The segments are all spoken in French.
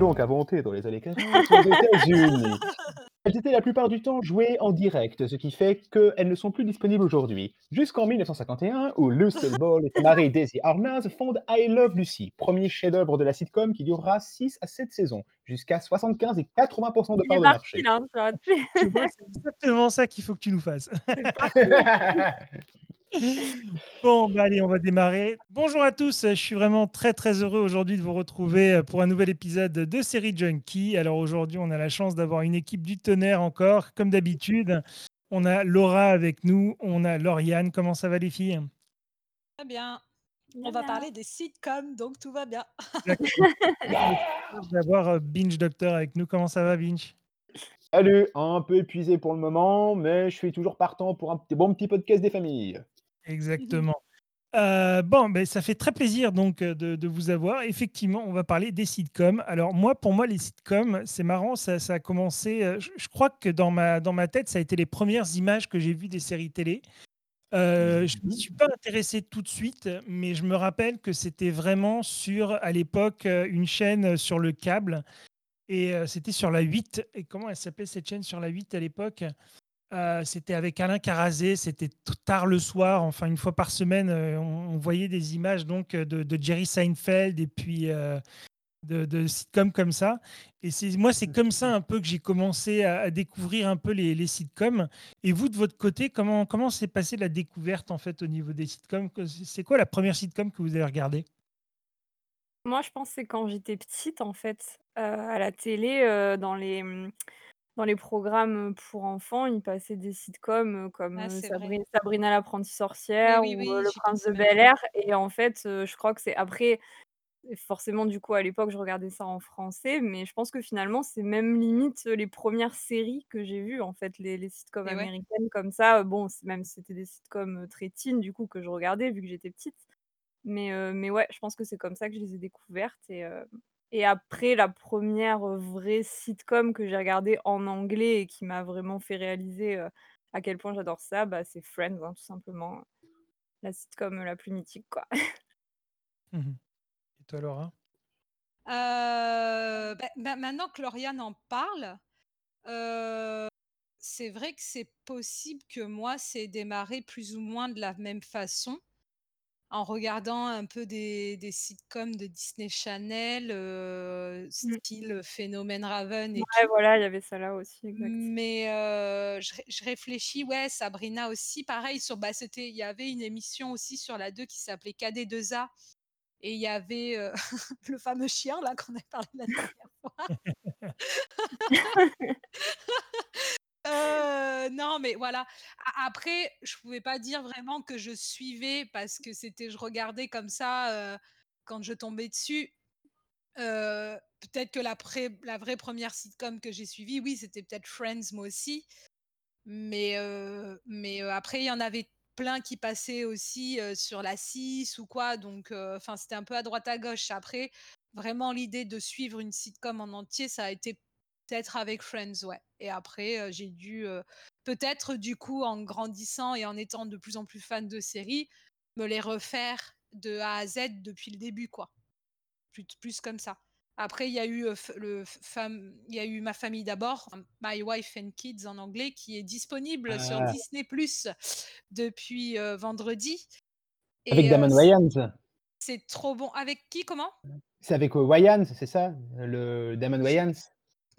donc inventée dans les années 40 aux États-Unis. Elles étaient la plupart du temps jouées en direct, ce qui fait qu'elles ne sont plus disponibles aujourd'hui. Jusqu'en 1951, où Lucille Ball et son mari Daisy Arnaz fondent I Love Lucy, premier chef-d'œuvre de la sitcom qui durera 6 à 7 saisons, jusqu'à 75 et 80% de part de marché. hein, c'est exactement ça qu'il faut que tu nous fasses. Bon, bah allez, on va démarrer. Bonjour à tous, je suis vraiment très très heureux aujourd'hui de vous retrouver euh, pour un nouvel épisode de Série Junkie. Alors aujourd'hui, on a la chance d'avoir une équipe du tonnerre encore, comme d'habitude. On a Laura avec nous, on a Lauriane. Comment ça va les filles? Très bien. On va parler des sitcoms, donc tout va bien. D'avoir euh, Binge Doctor avec nous. Comment ça va, Binge? Salut, un peu épuisé pour le moment, mais je suis toujours partant pour un bon petit podcast des familles. Exactement. Euh, bon, ben, ça fait très plaisir donc euh, de, de vous avoir. Effectivement, on va parler des sitcoms. Alors moi, pour moi, les sitcoms, c'est marrant, ça, ça a commencé. euh, je, je crois que dans ma, dans ma tête, ça a été les premières images que j'ai vues des séries télé. Euh, je ne suis pas intéressé tout de suite, mais je me rappelle que c'était vraiment sur, à l'époque, une chaîne sur le câble. Et c'était sur la 8. Et comment elle s'appelait cette chaîne sur la 8 à l'époque? Euh, C'était avec Alain Carazé. C'était tard le soir, enfin une fois par semaine, euh, on, voyait des images donc euh, de, Jerry Seinfeld et puis de, sitcoms comme ça. Et moi, c'est comme ça un peu que j'ai commencé à, découvrir un peu les, sitcoms. Et vous, de votre côté, comment comment s'est passée la découverte en fait au niveau des sitcoms? C'est quoi la première sitcom que vous avez regardée? Moi, je pense c'est quand j'étais petite, en fait, à la télé, dans les, dans les programmes, pour enfants, ils passaient des sitcoms, comme, Ah, heu, c'est vrai. Sabri Sabrina l'apprentie Oui, sorcière oui, ou, oui, Le j'y Prince de. Bel-Air et en fait, heu, je crois que c'est après forcément, du coup, à l'époque, je regardais ça en français, mais je pense que finalement, c'est même limite, heu, les premières séries que j'ai vues, en fait, les les sitcoms Et ouais. américaines comme ça, heu, bon, même si c'était des sitcoms, heu, très teen, du coup, que je regardais vu que j'étais petite. Mais heu, mais ouais, je pense que c'est comme ça que je les ai découvertes et heu et après la première re vraie sitcom que j'ai regardée en anglais et qui m'a vraiment fait réaliser, à quel point j'adore ça, bah, c'est Friends, hein, tout simplement, la sitcom, la plus mythique, quoi. Mhm. Et toi, Laura? Heu, bah, bah, maintenant que Lauriane en parle, c'est vrai que c'est possible que moi, c'est démarré plus ou moins de la même façon, en regardant un peu des des sitcoms de Disney Channel, heu, Mmh. style Phénomène Raven et Ouais, tout. voilà, il y avait ça là aussi, exact. Mais heu, je ré je réfléchis, ouais, Sabrina aussi, pareil sur bah, c'était il y avait une émission aussi sur la 2 qui s'appelait KD2A et il y avait, heu, le fameux chien là qu'on a parlé la dernière fois. Heu, non, mais voilà. Après, je pouvais pas dire vraiment que je suivais parce que c'était je regardais comme ça, heu, quand je tombais dessus. Heu, peut-être que la vraie première sitcom que j'ai suivie, oui, c'était peut-être Friends, moi aussi. Mais après il y en avait plein qui passaient aussi, sur la 6 ou quoi, donc enfin, c'était un peu à droite à gauche. Après, vraiment l'idée de suivre une sitcom en entier, ça a été peut-être avec Friends, ouais et après, heu, j'ai dû, heu, peut-être du coup en grandissant et en étant de plus en plus fan de séries, me les refaire de A à Z depuis le début, quoi. Plus plus comme ça. Après, il y a eu, heu, f le il y a eu Ma famille d'abord, My Wife and Kids en anglais, qui est disponible sur Ah, Disney+ depuis, heu, vendredi avec et heu, Damon Wayans. c'est trop bon. Avec qui, comment? C'est avec euh, Wayans, c'est ça? Le Damon Wayans?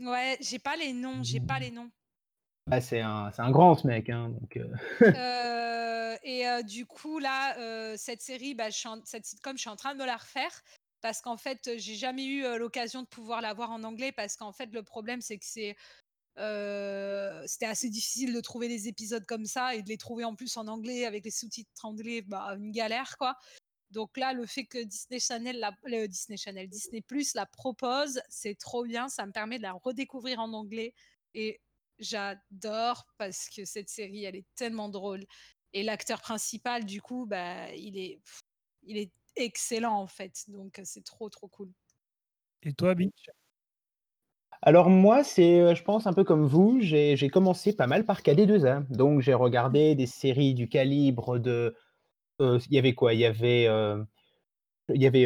Ouais, j'ai pas les noms, j'ai pas les noms. Bah, c'est un, un grand ce mec, hein, donc. euh, Heu et heu, du coup là, cette série, bah, je suis en cette sitcom, je suis en train de me la refaire parce qu'en fait, j'ai jamais eu, l'occasion de pouvoir la voir en anglais parce qu'en fait, le problème, c'est que c'est, c'était assez difficile de trouver des épisodes comme ça et de les trouver en plus en anglais avec les sous-titres anglais, bah, une galère, quoi. Donc là, le fait que Disney Channel la le Disney Channel, Disney+ la propose, c'est trop bien, ça me permet de la redécouvrir en anglais et j'adore parce que cette série, elle est tellement drôle et l'acteur principal, du coup, bah, il est pff, il est excellent, en fait, donc heu, c'est trop, trop cool. Et toi, Binge Alors moi, c'est, heu, je pense un peu comme vous, j'ai commencé pas mal par KD2A. Donc j'ai regardé des séries du calibre de, il y avait quoi? Il y avait, heu, il y avait?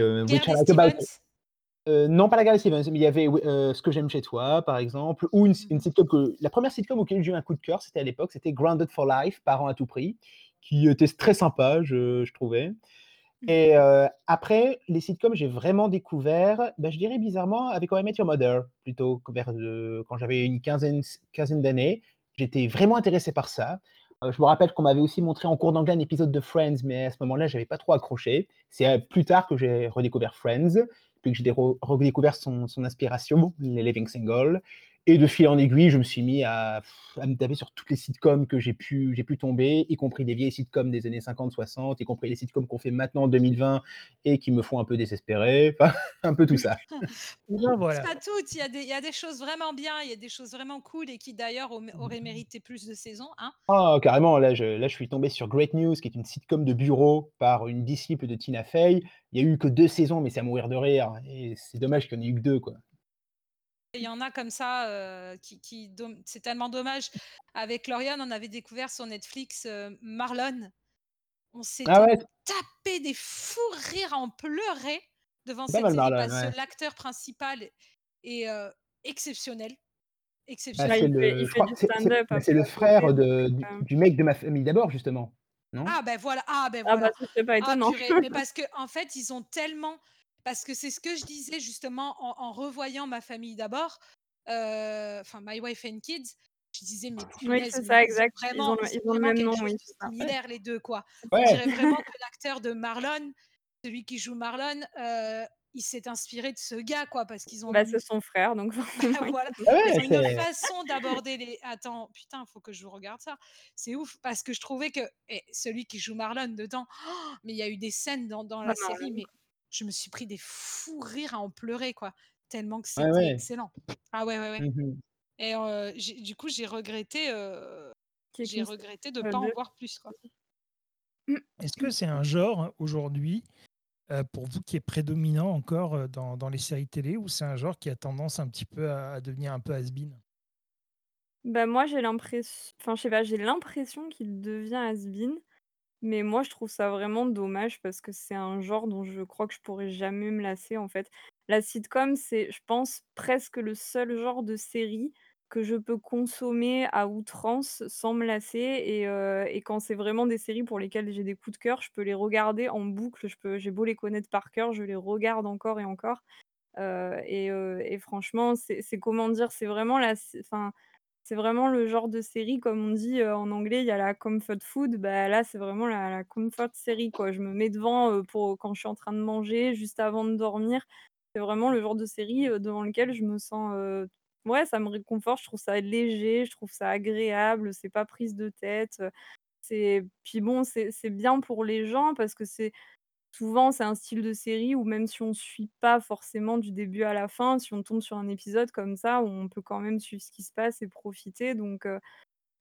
Heu, non, pas La Gare Stevens, mais il y avait Ce que j'aime chez toi, par exemple, ou une s une Mmh sitcom que la 1re sitcom auquel j'ai eu un coup de cœur, c'était à l'époque, c'était Grounded for Life, Parents à tout prix, qui était très sympa, je je trouvais Mmh mh. et après les sitcoms, j'ai vraiment découvert, bah, je dirais bizarrement avec I Met Your Mother, plutôt que vers quand j'avais une quinzaine quinzaine d'années. J'étais vraiment intéressé par ça. Heu, je me rappelle qu'on m'avait aussi montré en cours d'anglais un épisode de Friends, mais à ce moment-là, j'avais pas trop accroché. C'est, heu, plus tard que j'ai redécouvert Friends, puis que j'ai dé re redécouvert son son inspiration, les Living Single et de fil en aiguille, je me suis mis à à me taper sur toutes les sitcoms que j'ai pu j'ai pu tomber, y compris des vieilles sitcoms des années 50-60, y compris les sitcoms qu'on fait maintenant en 2020 et qui me font un peu désespérer, enfin, un peu tout ça. Ben C'est voilà. pas toutes, il y a des il y a des choses vraiment bien, il y a des choses vraiment cool et qui d'ailleurs au auraient mérité plus de saisons, hein. Ah carrément, là je là je suis tombé sur Great News, qui est une sitcom de bureau par une disciple de Tina Fey. Il y a eu que 2 saisons, mais c'est à mourir de rire et c'est dommage qu'il y en ait eu que 2, quoi. Il y en a comme ça, heu, qui c'est tellement dommage. Avec Lauriane, on avait découvert sur Netflix, heu, Marlon. On Ah s'était ouais? t tapé des fous rires à en pleurer devant pas cette série Marlon, parce que ouais. l'acteur principal est, heu, exceptionnel, Bah, Bah, c'est il exceptionnel. le c'est bah, le frère de du pas du mec de Ma famille d'abord, justement, non? Ah beh, voilà ah beh, Ah bah, voilà. ça c'est pas Ah étonnant. purée, mais parce qu'en fait, ils ont tellement parce que c'est ce que je disais justement en en revoyant Ma famille d'abord, heu, enfin My Wife and Kids, je disais: «Mais Oui, c'est ça, ils ont exact. Ils ont vraiment le ils ils ont le même quelque nom, chose oui, c'est ça. similaire les 2 quoi». C'est. Ouais. dirait vraiment que l'acteur de Marlon, celui qui joue Marlon, heu, il s'est inspiré de ce gars quoi, parce qu'ils ont Bah, c'est son frère donc il voilà, Ah ouais, ont une c'est façon d'aborder les attends, putain, faut que je regarde ça. C'est ouf parce que je trouvais que celui qui joue Marlon dedans, mais il y a eu des scènes dans dans la série, Marlon mais je me suis pris des fous rires à en pleurer quoi, tellement que c'était ouais. excellent. Ah ouais, ouais, ouais Mmh mh. et j'ai du coup, j'ai regretté, Qui j'ai regretté de heu, pas en 2. voir plus quoi. Est-ce que c'est un genre aujourd'hui, pour vous qui est prédominant encore, dans dans les séries télé ou c'est un genre qui a tendance un petit peu à à devenir un peu has-been? Bah, moi j'ai l'impress enfin je sais pas, j'ai l'impression qu'il devient has-been, mais moi je trouve ça vraiment dommage parce que c'est un genre dont je crois que je pourrais jamais me lasser en fait. La sitcom, c'est je pense presque le seul genre de série que je peux consommer à outrance sans me lasser et et quand c'est vraiment des séries pour lesquelles j'ai des coups de cœur, je peux les regarder en boucle, je peux j'ai beau les connaître par cœur, je les regarde encore et encore, heu et heu et franchement, c'est comment dire? C'est vraiment la enfin, c'est vraiment le genre de série comme on dit, en anglais, il y a la comfort food, bah, là, c'est vraiment la comfort série quoi. Je me mets devant, pour quand je suis en train de manger, juste avant de dormir. C'est vraiment le genre de série, devant lequel je me sens, ouais, ça me réconforte, je trouve ça léger, je trouve ça agréable, c'est pas prise de tête, puis bon, c'est bien pour les gens parce que c'est souvent, c'est un style de série où même si on suit pas forcément du début à la fin, si on tombe sur un épisode comme ça, on peut quand même suivre ce qui se passe et profiter donc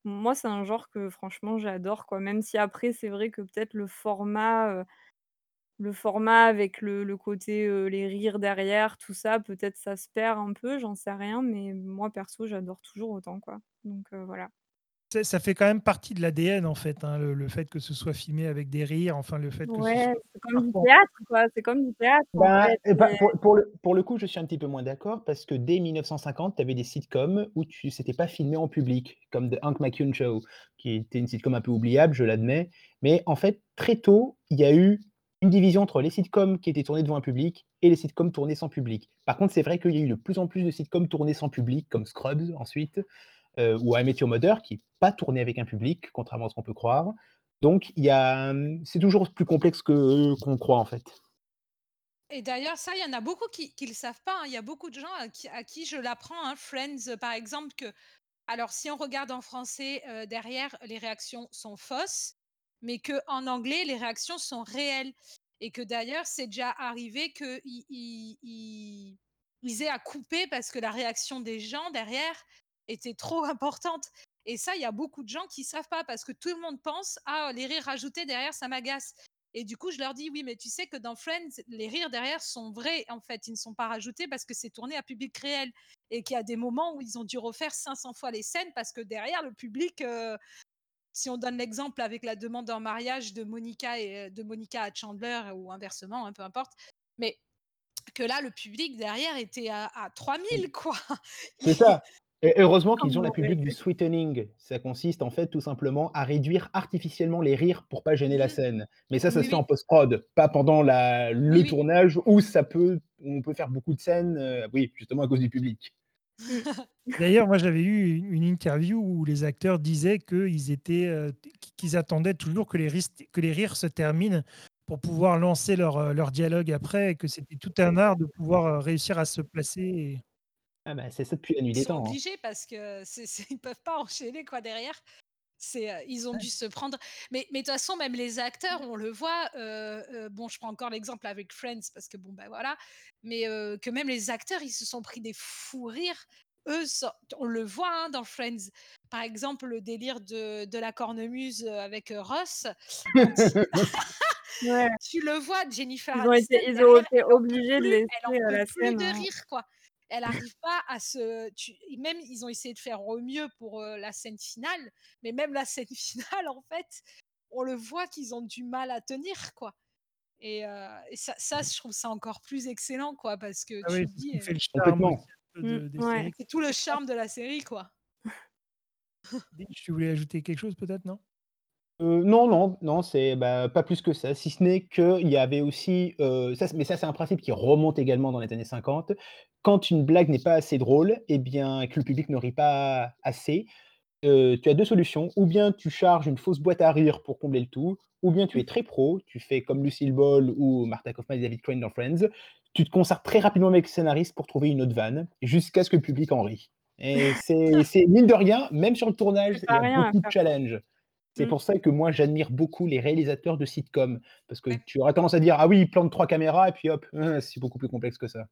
moi, c'est un genre que franchement j'adore quoi. Même si après c'est vrai que peut-être le format, le format avec le côté, les rires derrière, tout ça, peut-être ça se perd un peu, j'en sais rien, mais moi perso, j'adore toujours autant quoi, donc voilà. Ça fait quand même partie de l'ADN en fait, hein, le le fait que ce soit filmé avec des rires, enfin le fait que Ouais, c'est comme du théâtre quoi, c'est comme du théâtre en Bah fait, bah, pour le pour le coup, je suis un petit peu moins d'accord parce que dès 1950, tu avais des sitcoms où tu c'était pas filmé en public, comme The Hank McCune Show, qui était une sitcom un peu oubliable, je l'admets, mais en fait, très tôt, il y a eu une division entre les sitcoms qui étaient tournés devant un public et les sitcoms tournés sans public. Par contre, c'est vrai qu'il y a eu de plus en plus de sitcoms tournés sans public, comme Scrubs ensuite, heu, ou Met Your Mother, qui est pas tourné avec un public, contrairement à ce qu'on peut croire. Donc mmh, c'est toujours plus complexe que qu'on croit en fait. Et d'ailleurs, ça, il y en a beaucoup qui qui le savent pas, hein. Il y a beaucoup de gens à qui à je l'apprends, hein, Friends, heu, par exemple, que alors si on regarde en français, derrière, les réactions sont fausses, mais qu'en anglais, les réactions sont réelles et que d'ailleurs, c'est déjà arrivé qu'ils ils ils ils aient à couper parce que la réaction des gens derrière était trop importante et ça, il y a beaucoup de gens qui savent pas parce que tout le monde pense: «Ah, les rires rajoutés derrière, ça m'agace» et du coup, je leur dis: «Oui, mais tu sais que dans Friends, les rires derrière sont vrais, en fait, ils ne sont pas rajoutés parce que c'est tourné à public réel» et qu'il y a des moments où ils ont dû refaire 500 fois les scènes parce que derrière le public, heu, si on donne l'exemple avec la demande en mariage de Monica et heu, de Monica à Chandler ou inversement, hein, peu importe, mais que là, le public derrière était à, à 3000, quoi. C'est ça. Et heureusement qu'ils ont la public du sweetening. Ça consiste en fait tout simplement à réduire artificiellement les rires pour pas gêner la scène. Mais ça, ça Oui, se fait oui. en post-prod, pas pendant la, le Oui, tournage où ça peut, on peut faire beaucoup de scènes, euh, oui, justement à cause du public. D'ailleurs, moi, j'avais eu une interview où les acteurs disaient qu'ils étaient, euh, qu'ils attendaient toujours que les, ris- que les rires se terminent pour pouvoir lancer leur, euh, leur dialogue après, et que c'était tout un art de pouvoir réussir à se placer. et- Ah bah, c'est ça depuis la nuit Ils des sont temps. hein. obligés parce que c'est, c'est- ils peuvent pas enchaîner quoi derrière. C'est, euh, ils ont dû se prendre. Mais mais de toute façon, même les acteurs, on le voit. euh, euh, bon, je prends encore l'exemple avec Friends parce que bon ben voilà. Mais que même les acteurs, ils se sont pris des fous rires. Eux, on le voit hein, dans Friends. Par exemple, le délire de, de la cornemuse avec Ross. Ouais. tu le vois, Jennifer Ils ont été, ils ont été obligés de laisser elle en peut la plus scène. de hein. rire quoi. Elle n'arrive pas à se. tu- Même ils ont essayé de faire au mieux pour euh, la scène finale, mais même la scène finale, en fait, on le voit qu'ils ont du mal à tenir quoi. Et, euh, et ça, ça, je trouve ça encore plus excellent quoi, parce que Ah tu oui, c'est dis, euh, fait le charme Complètement. aussi un peu de- Mm, des ouais. séries. c'est tout le charme de la série quoi. Tu voulais ajouter quelque chose peut-être, non? Euh, non, non, non, c'est bah, pas plus que ça, si ce n'est qu'il y avait aussi, euh, ça, c'est- mais ça c'est un principe qui remonte également dans les années 50. Quand une blague n'est pas assez drôle, et bien et que le public ne rit pas assez, euh, tu as deux solutions. Ou bien tu charges une fausse boîte à rire pour combler le tout, ou bien tu es très pro, tu fais comme Lucille Ball ou Martha Kaufman et David Crane dans Friends, tu te concertes très rapidement avec le scénariste pour trouver une autre vanne, jusqu'à ce que le public en rit. Et c'est c'est- mine de rien, même sur le tournage, C'est il y pas a rien à beaucoup de faire. challenges. C'est Mm. pour ça que moi j'admire beaucoup les réalisateurs de sitcoms, parce que tu aurais tendance à dire ah oui, ils plantent trois caméras et puis hop, c'est beaucoup plus complexe que ça.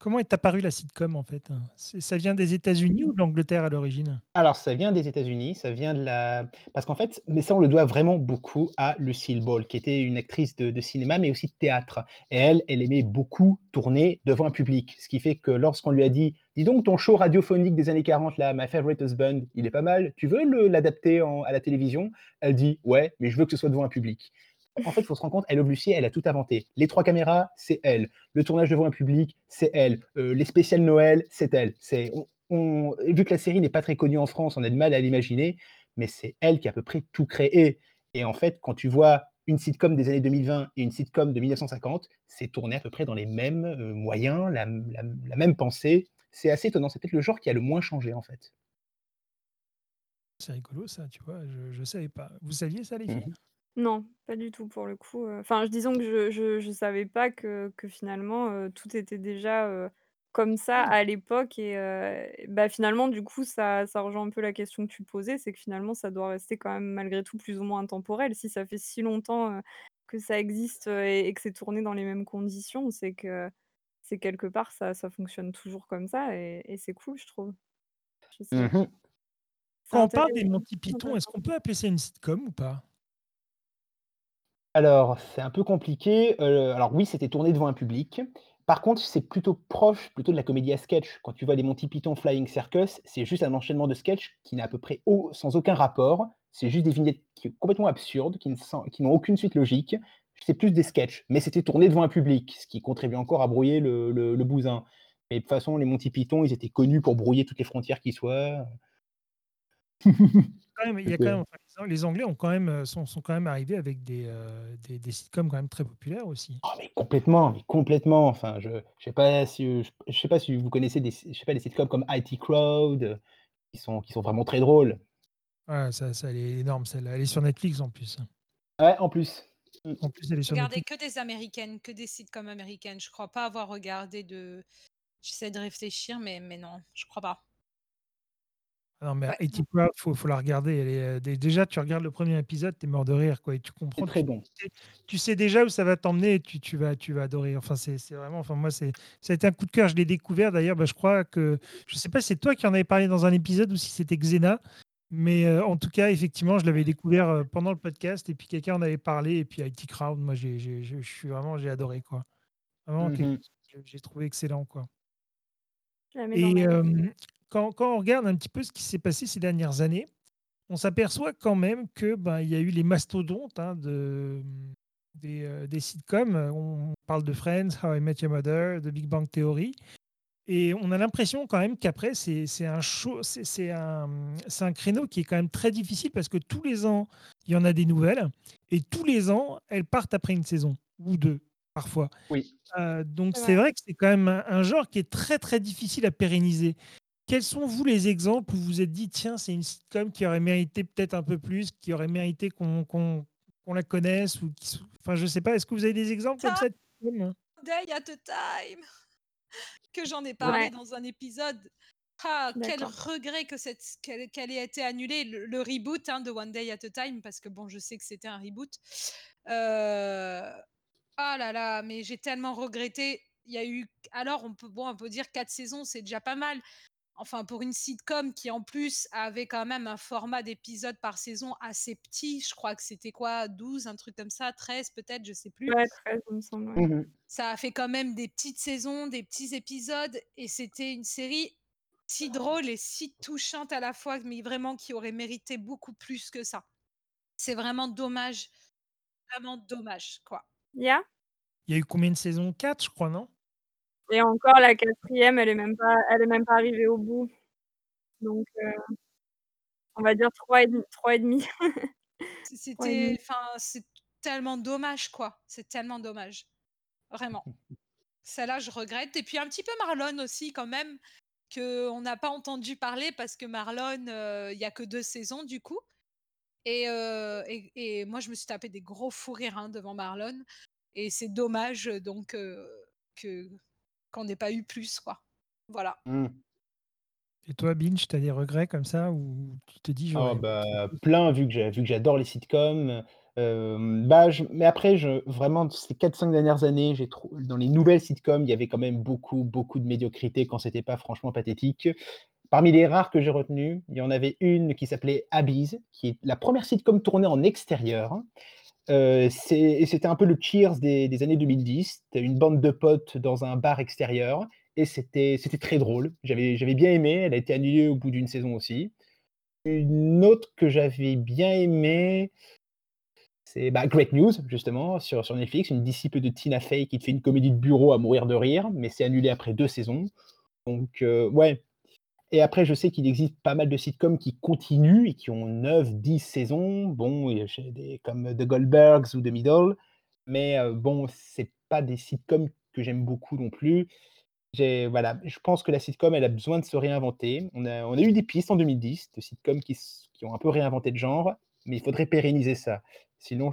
Comment est apparue la sitcom en fait? Ça vient des États-Unis ou de l'Angleterre à l'origine? Alors ça vient des États-Unis, ça vient de la parce qu'en fait, mais ça on le doit vraiment beaucoup à Lucille Ball, qui était une actrice de, cinéma mais aussi de théâtre. Et elle, elle aimait beaucoup tourner devant un public, ce qui fait que lorsqu'on lui a dit dis donc ton show radiophonique des années 40 là, My Favorite Husband, il est pas mal, tu veux l'adapter à la télévision? Elle dit ouais, mais je veux que ce soit devant un public. En fait, il faut se rendre compte, elle, elle a tout inventé. Les trois caméras, c'est elle. Le tournage devant un public, c'est elle. Euh, les spéciales Noël, c'est elle. C'est, on- on- vu que la série n'est pas très connue en France, on a de mal à l'imaginer, mais c'est elle qui a à peu près tout créé. Et en fait, quand tu vois une sitcom des années 2020 et une sitcom de 1950, c'est tourné à peu près dans les mêmes euh, moyens, la, la- la même pensée. C'est assez étonnant. C'est peut-être le genre qui a le moins changé, en fait. C'est rigolo ça, tu vois, je ne savais pas. Vous saviez ça les filles? Mhm. Non, pas du tout pour le coup. euh. Enfin, disons que je, je, je savais pas que, que finalement euh, tout était déjà euh, comme ça Mm. à l'époque. Et bah, finalement, du coup, ça, ça rejoint un peu la question que tu posais, c'est que finalement, ça doit rester quand même malgré tout plus ou moins intemporel. Si ça fait si longtemps que ça existe et, et que c'est tourné dans les mêmes conditions, c'est que c'est quelque part, ça, ça fonctionne toujours comme ça et, et c'est cool, je trouve. Je sais. C'est Quand on parle des intéressant. Monty Python, est-ce qu'on peut appeler ça une sitcom ou pas? Alors, c'est un peu compliqué. Euh, alors oui, c'était tourné devant un public. Par contre, c'est plutôt proche plutôt de la comédie à sketch. Quand tu vois les Monty Python Flying Circus, c'est juste un enchaînement de sketchs qui n'a à peu près au- sans aucun rapport. C'est juste des vignettes qui- complètement absurdes, qui ne sont- qui n'ont aucune suite logique. C'est plus des sketchs, mais c'était tourné devant un public, ce qui contribue encore à brouiller le, le- le bousin. Mais de toute façon, les Monty Python, ils étaient connus pour brouiller toutes les frontières qui soient. Quand même, il y a quand même, enfin, les Ang- les Anglais ont quand même, euh, sont, sont quand même arrivés avec des, euh, des, des sitcoms quand même très populaires aussi. Oh, mais complètement, mais complètement. Enfin, je, je sais pas si, je, je sais pas si vous connaissez des, je sais pas, des sitcoms comme IT Crowd, euh, qui sont, qui sont vraiment très drôles. Ouais, ça, ça, elle est énorme celle-là. Elle est sur Netflix en plus. Ouais, en plus. En plus, elle est sur Regardez Netflix. que des américaines, que des sitcoms américaines. Je crois pas avoir regardé de. J'essaie de réfléchir, mais, mais non, je crois pas. Ah Non, mais Ouais. IT Crowd, faut, faut la regarder. Elle est, euh, dé- déjà, tu regardes le premier épisode, tu es mort de rire, quoi, et tu C'est comprends. très Tu, bon. tu sais déjà où ça va t'emmener et tu, tu, vas, tu vas adorer. Enfin, c'est c'est vraiment, enfin, moi, c'est, ça a été un coup de cœur. Je l'ai découvert d'ailleurs. bah, je crois que, je sais pas si c'est toi qui en avais parlé dans un épisode ou si c'était Xena, mais euh, en tout cas, effectivement, je l'avais découvert euh, pendant le podcast et puis quelqu'un en avait parlé. Et puis IT Crowd, moi, j'ai, j'ai- je je suis vraiment, j'ai adoré, quoi. Vraiment, quelque Mhm. chose que j'ai trouvé excellent, quoi. Je la mets dans Et ma liste. Euh, quand, quand on regarde un petit peu ce qui s'est passé ces dernières années, on s'aperçoit quand même que ben, il y a eu les mastodontes hein, de, des, des sitcoms. On parle de Friends, How I Met Your Mother, The Big Bang Theory. Et on a l'impression quand même qu'après, c'est un, c'est un, un créneau qui est quand même très difficile parce que tous les ans, il y en a des nouvelles. Et tous les ans, elles partent après une saison ou deux, parfois. Oui. donc c'est vrai que c'est quand même un, genre qui est très très difficile à pérenniser. Quels sont, vous, les exemples où vous vous êtes dit, tiens, c'est une sitcom qui aurait mérité peut-être un peu plus, qui aurait mérité qu'on la connaisse ou qui... Enfin, je sais pas, est-ce que vous avez des exemples comme ça Day at a time que j'en ai parlé dans un épisode. Ah, quel regret que cette qu'elle ait été annulée, le, reboot hein, de One Day at a Time, parce que bon, je sais que c'était un reboot. Euh... Ah là là, mais j'ai tellement regretté. Il y a eu, alors on peut, bon, on peut dire quatre saisons, c'est déjà pas mal enfin pour une sitcom qui en plus avait quand même un format d'épisodes par saison assez petit, je crois que c'était quoi, 12, un truc comme ça, 13 peut-être, je sais plus. Ouais, 13, il me semble. Mmh ça a fait quand même des petites saisons, des petits épisodes, et c'était une série si drôle et si touchante à la fois, mais vraiment qui aurait mérité beaucoup plus que ça. C'est vraiment dommage, vraiment dommage, quoi. Il y a? Il y a eu combien de saisons? 4, je crois, non? Et encore la quatrième, elle est même pas elle est même pas arrivée au bout. Donc heu, on va dire 3 et demi 3 et demi. c'était enfin, c'est tellement dommage, quoi. C'est tellement dommage. Vraiment. Celle-là, je regrette et puis un petit peu Marlon aussi quand même, qu'on n'a pas entendu parler parce que Marlon, il y a que 2 saisons du coup et et et moi je me suis tapé des gros fous rires, hein, devant Marlon et c'est dommage, donc que qu'on n'ait pas eu plus, quoi. Voilà. Mmh. Et toi, Binge, tu as des regrets comme ça ou tu te dis Oh bah, plein vu que vu que j'adore les sitcoms, bah, mais après je vraiment ces 4-5 dernières années, j'ai trop dans les nouvelles sitcoms, il y avait quand même beaucoup, beaucoup de médiocrité quand c'était pas franchement pathétique. Parmi les rares que j'ai retenus, il y en avait une qui s'appelait Abyss, qui est la première sitcom tournée en extérieur. C'était un peu le Cheers des, années 2010. C'était une bande de potes dans un bar extérieur et c'était très drôle. J'avais bien aimé. Elle a été annulée au bout d'une saison aussi. Une autre que j'avais bien aimée, c'est bah, Great News, justement, sur, sur Netflix, une disciple de Tina Fey qui te fait une comédie de bureau à mourir de rire, mais c'est annulé après deux saisons. Donc, ouais, et après, je sais qu'il existe pas mal de sitcoms qui continuent et qui ont 9, 10 saisons. Bon, des, comme The Goldbergs ou The Middle. Mais euh, bon, c'est pas des sitcoms que j'aime beaucoup non plus. Voilà, je pense que la sitcom, elle a besoin de se réinventer. On a, on a eu des pistes en 2010 de sitcoms qui, qui ont un peu réinventé le genre, mais il faudrait pérenniser ça. Sinon,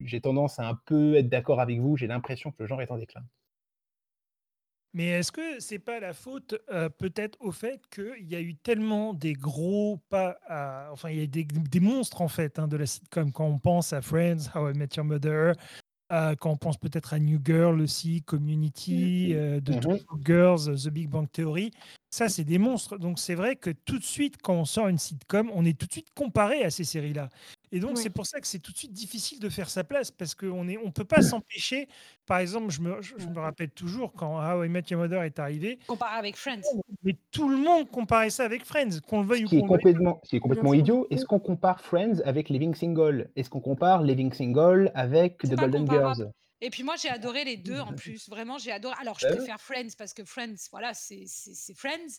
j'ai tendance à un peu être d'accord avec vous. J'ai l'impression que le genre est en déclin. Mais est-ce que c'est pas la faute peut-être au fait qu'il y a eu tellement des gros pas, enfin il y a des, des monstres en fait hein, de la sitcom. Quand on pense à Friends, How I Met Your Mother, quand on pense peut-être à New Girl aussi, Community, mmh. The Two mmh Girls, The Big Bang Theory, ça c'est des monstres. Donc c'est vrai que tout de suite quand on sort une sitcom, on est tout de suite comparé à ces séries-là. Et donc, c'est pour ça que c'est tout de suite difficile de faire sa place parce qu'on ne on peut pas s'empêcher. Par exemple, je me, je, me, rappelle toujours quand How I Met Your Mother est arrivé. Comparé avec Friends. Mais tout le monde comparait ça avec Friends, qu'on le veuille ou qu'on complètement, C'est complètement idiot. Est-ce qu'on compare Friends avec Living Single? Est-ce qu'on compare Living Single avec The Golden Girls? Et puis moi, j'ai adoré les deux en plus. Vraiment, j'ai adoré. Alors, je préfère Friends parce que Friends, voilà, c'est Friends.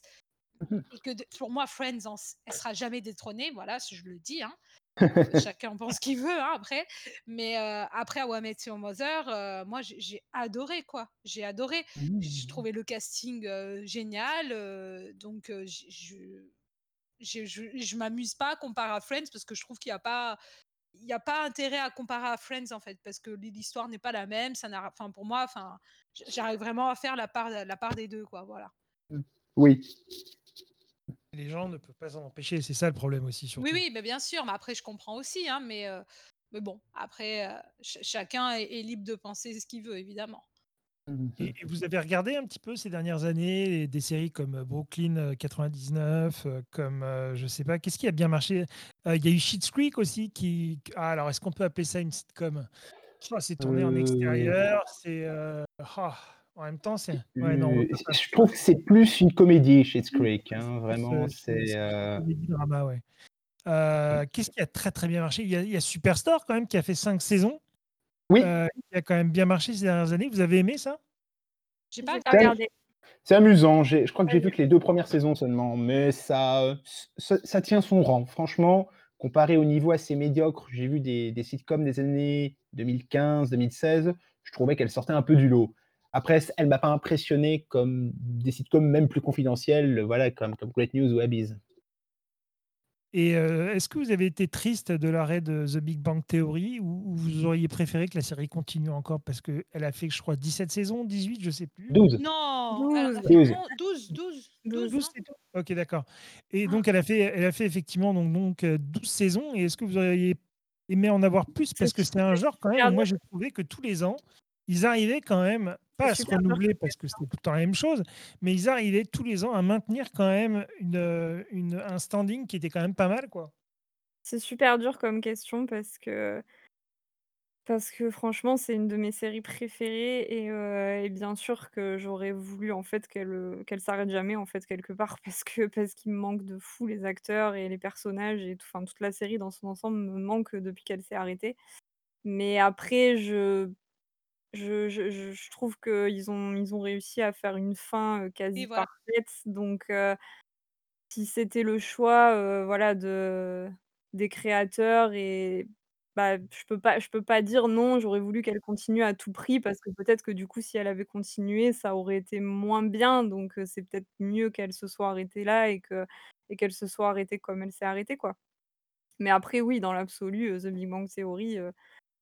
Et que pour moi, Friends, elle sera jamais détrônée. Voilà, je le dis. Hein. Chacun pense qu'il veut hein, après. Mais après, à Met Your Mother, moi, j'ai adoré, quoi. J'ai adoré. J'ai mmh. trouvé le casting génial. donc, je, je, je, m'amuse pas à comparer à Friends parce que je trouve qu'il n'y a pas il n'y a pas intérêt à comparer à Friends en fait parce que l'histoire n'est pas la même ça n'a enfin pour moi enfin j'arrive vraiment à faire la part la part des deux quoi voilà mmh. oui les gens ne peuvent pas s'en empêcher. C'est ça le problème aussi. Oui, oui, mais bien sûr. Mais après, je comprends aussi. Hein, mais, mais bon, après, chacun est, libre de penser ce qu'il veut, évidemment. Mmh et, vous avez regardé un petit peu ces dernières années des séries comme Brooklyn 99, comme je sais pas, qu'est-ce qui a bien marché? Il y a eu Schitt's Creek aussi qui. Ah, alors, est-ce qu'on peut appeler ça une sitcom? Oh, C'est tourné en extérieur. C'est. Oh, en même temps, c'est. je trouve que c'est plus une comédie chez Creek. Hein, vraiment, c'est. Euh... drama, ouais. Euh, qu'est-ce qui a très très bien marché? Il y, a, il y, a, Superstore quand même qui a fait cinq saisons. Oui. euh, qui a quand même bien marché ces dernières années. Vous avez aimé ça? J'ai pas C'est- regardé. C'est amusant. j'ai- Je crois que j'ai vu que les deux premières saisons seulement, mais ça, ça, ça tient son rang. Franchement, comparé au niveau assez médiocre, j'ai vu des, des sitcoms des années 2015, 2016, je trouvais qu'elle sortait un peu du lot. Après, c- elle m'a pas impressionné comme des sitcoms même plus confidentiels, voilà, comme, comme Great News ou Abby's. Et euh, est-ce que vous avez été triste de l'arrêt de The Big Bang Theory ou, ou vous auriez préféré que la série continue encore parce qu'elle a fait, je crois, 17 saisons, 18, je sais plus. 12. Non, elle en a 12. fait 12. on- 12, 12, 12. 12, 12, non c'est tout Ok, d'accord. Et Ah. donc, elle a fait, elle a fait effectivement donc, donc, euh, 12 saisons. Et est-ce que vous auriez aimé en avoir plus? Parce que c'est un genre quand même, moi j'ai trouvé que tous les ans, ils arrivaient quand même, pas à se renouveler parce que c'était tout le temps la même chose, mais ils arrivaient tous les ans à maintenir quand même une, euh, une- un standing qui était quand même pas mal, quoi. C'est super dur comme question parce que parce que franchement, c'est une de mes séries préférées et heu et bien sûr que j'aurais voulu en fait qu'elle, heu, qu'elle s'arrête jamais en fait quelque part parce que parce qu'il me manque de fou les acteurs et les personnages et tout enfin toute la série dans son ensemble me manque depuis qu'elle s'est arrêtée. Mais après je je je je je trouve qu'ils ont ils ont réussi à faire une fin, heu, quasi voilà. parfaite donc heu si c'était le choix, heu, voilà, de des créateurs et bah, je peux pas je peux pas dire: «Non, j'aurais voulu qu'elle continue à tout prix» parce que peut-être que du coup, si elle avait continué, ça aurait été moins bien donc heu, c'est peut-être mieux qu'elle se soit arrêtée là et que et qu'elle se soit arrêtée comme elle s'est arrêtée, quoi. Mais après oui, dans l'absolu, heu, The Big Bang Theory, heu,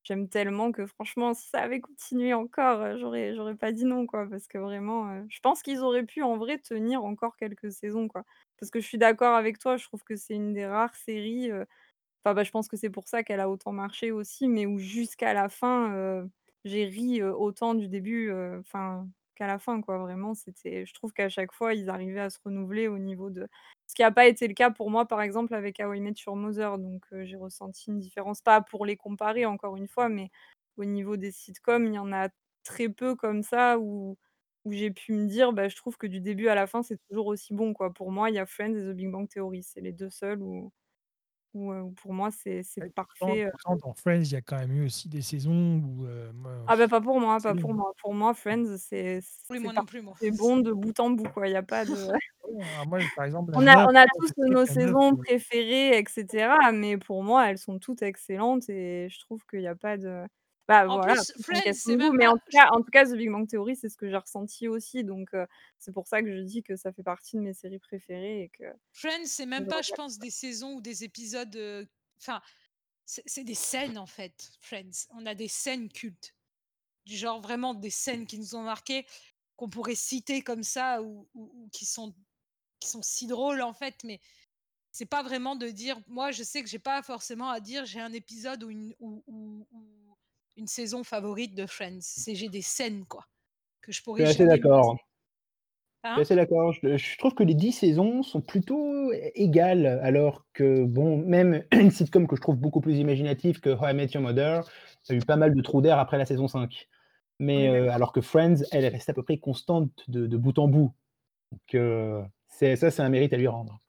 j'aime tellement que franchement, si ça avait continué encore, heu, j'aurais pas dit non, quoi. Parce que vraiment, heu, je pense qu'ils auraient pu en vrai tenir encore quelques saisons, quoi. Parce que je suis d'accord avec toi, je trouve que c'est une des rares séries, heu, enfin, bah, je pense que c'est pour ça qu'elle a autant marché aussi, mais où jusqu'à la fin, j'ai ri, autant du début, enfin, qu'à la fin, quoi. Vraiment, c'était je trouve qu'à chaque fois, ils arrivaient à se renouveler au niveau de ce qui a pas été le cas pour moi, par exemple, avec How I Met Your Mother, donc heu, j'ai ressenti une différence. Pas pour les comparer, encore une fois, mais au niveau des sitcoms, il y en a très peu comme ça où où j'ai pu me dire: «Bah, je trouve que du début à la fin, c'est toujours aussi bon», quoi. Pour moi, il y a Friends et The Big Bang Theory, c'est les 2 seuls où où, pour moi, c'est c'est Ouais, pourtant, parfait, pourtant, dans Friends, il y a quand même eu aussi des saisons où euh, moi, Ah bah, pas pour moi, pas pour moi. Pour moi, Friends, c'est Oui, c'est moi non plus, moi. parfait bon de bout en bout, quoi. Il y a pas de Ouais, alors moi, par exemple, la On a 9, on a tous je sais nos que la 9, saisons euh, préférées et cetera, mais pour moi, elles sont toutes excellentes et je trouve qu'il y a pas de bah, En voilà, plus, c'est Friends, même mais en tout cas en tout cas, The Big Bang Theory, c'est ce que j'ai ressenti aussi, donc c'est pour ça que je dis que ça fait partie de mes séries préférées et que Friends, c'est même pas, je pense, des saisons ou des épisodes, enfin, c'est c'est des scènes, en fait, Friends. On a des scènes cultes. Du genre vraiment des scènes qui nous ont marquées, qu'on pourrait citer comme ça ou ou ou qui sont qui sont si drôles, en fait, mais c'est pas vraiment de dire moi, je sais que j'ai pas forcément à dire: «J'ai un épisode ou une ou une saison favorite de Friends». C'est j'ai des scènes, quoi, que je Je pourrais suis assez jamais d'accord. Je suis Hein? assez d'accord. Je je trouve que les 10 saisons sont plutôt é égales, alors que bon, même une sitcom que je trouve beaucoup plus imaginative que How I Met Your Mother, a eu pas mal de trous d'air après la saison 5. On Mais d'accord. alors que Friends, elle, reste à peu près constante de de bout en bout. Donc c'est ça, c'est un mérite à lui rendre.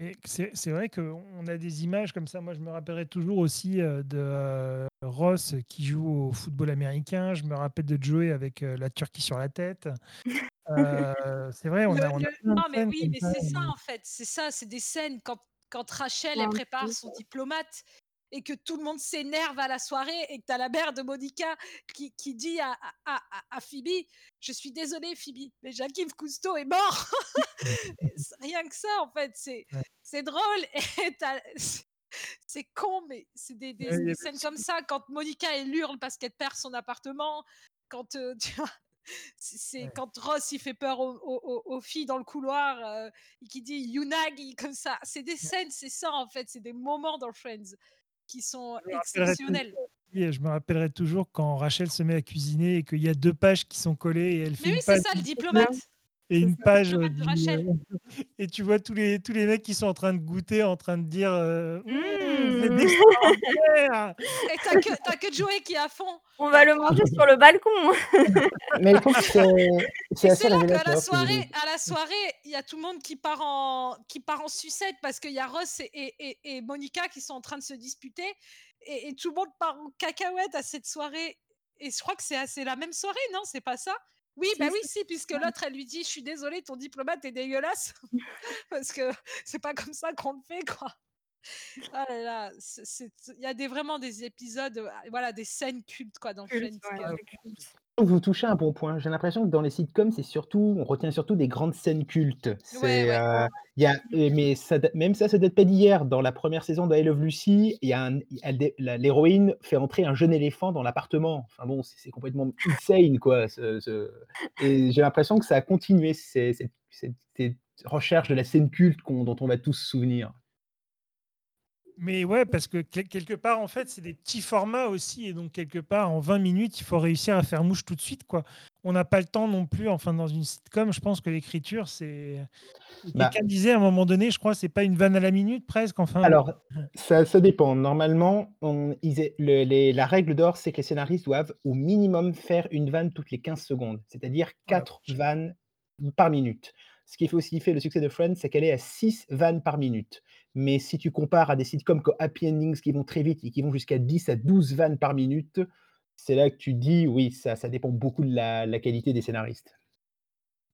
Et c'est c'est vrai qu'on a des images comme ça. Moi, je me rappellerai toujours aussi euh, de euh, Ross qui joue au football américain. Je me rappelle de Joey avec euh, la Turquie sur la tête. Euh, c'est vrai, on Le a, on a le de non, mais oui, mais ça. c'est ça, en fait, c'est ça, c'est des scènes quand quand Rachel, elle prépare son diplomate et que tout le monde s'énerve à la soirée et que tu as la mère de Monica qui qui dit à à à à Phoebe: «Je suis désolée Phoebe, mais Jacques-Yves Cousteau est mort». Rien que ça, en fait, c'est Ouais. drôle c'est con, mais c'est des Ouais, scènes comme ça quand Monica, elle hurle parce qu'elle perd son appartement, quand, tu vois? C'est ouais. quand Ross, il fait peur aux aux aux aux filles dans le couloir, heu, et qui dit: «Unagi» comme ça. C'est des scènes, c'est ça, en fait, c'est des moments dans Friends qui sont Je me rappellerai toujours, exceptionnels. oui, je me rappellerai toujours quand Rachel se met à cuisiner et qu'il y a deux pages qui sont collées et elle fait Mais oui, c'est ça, le diplomate, et une page euh, Rachel. et tu vois tous les tous les mecs qui sont en train de goûter, en train de dire euh, Mmh, Mmh. Et tu as que tu as que Joey qui est à fond: On va «Bah, le quoi?» manger sur le balcon. Mais que c'est assez c'est là qu'à la soirée à la soirée, il y a tout le monde qui part en qui part en sucette parce qu'il y a Ross et et et et Monica qui sont en train de se disputer et, et tout le monde part en cacahuète à cette soirée. Et je crois que c'est assez la même soirée, non? C'est pas ça? Oui, bah oui, si, puisque l'autre, elle lui dit Je suis désolée, ton diplomate est dégueulasse. Parce que c'est pas comme ça qu'on le fait, quoi. Ah là là, il y a des, vraiment des épisodes, euh, voilà, des scènes cultes, quoi, dans Friends. ouais. Vous touchez un bon point. J'ai l'impression que dans les sitcoms, c'est surtout, on retient surtout des grandes scènes cultes. Ouais, C'est, ouais. euh, il y a, et- mais ça, da- même ça, ça date pas d'hier. Dans la première saison de I Love Lucy, il y a un- elle dé- la- l'héroïne fait entrer un jeune éléphant dans l'appartement. Enfin bon, c'est c'est complètement insane, quoi. ce- ce- Et j'ai l'impression que ça a continué, cette, cette- cette recherche de la scène culte qu'on- dont on va tous se souvenir. Mais ouais, parce que quel- quelque part, en fait, c'est des petits formats aussi. Et donc, quelque part, en 20 minutes, il faut réussir à faire mouche tout de suite. quoi. On n'a pas le temps non plus. Enfin, dans une sitcom, je pense que l'écriture, c'est. Bah, Quelqu'un disait à un moment donné, je crois, c'est pas une vanne à la minute presque. Enfin, Alors, ça, ça dépend. Normalement, on- ils a- le- les- la règle d'or, c'est que les scénaristes doivent au minimum faire une vanne toutes les 15 secondes, c'est-à-dire Voilà. 4 vannes par minute. Ce qui fait aussi fait le succès de Friends, c'est qu'elle est à 6 vannes par minute. Mais si tu compares à des sitcoms comme Happy Endings qui vont très vite et qui vont jusqu'à 10 à 12 vannes par minute, c'est là que tu dis, oui, ça, ça dépend beaucoup de la, la qualité des scénaristes.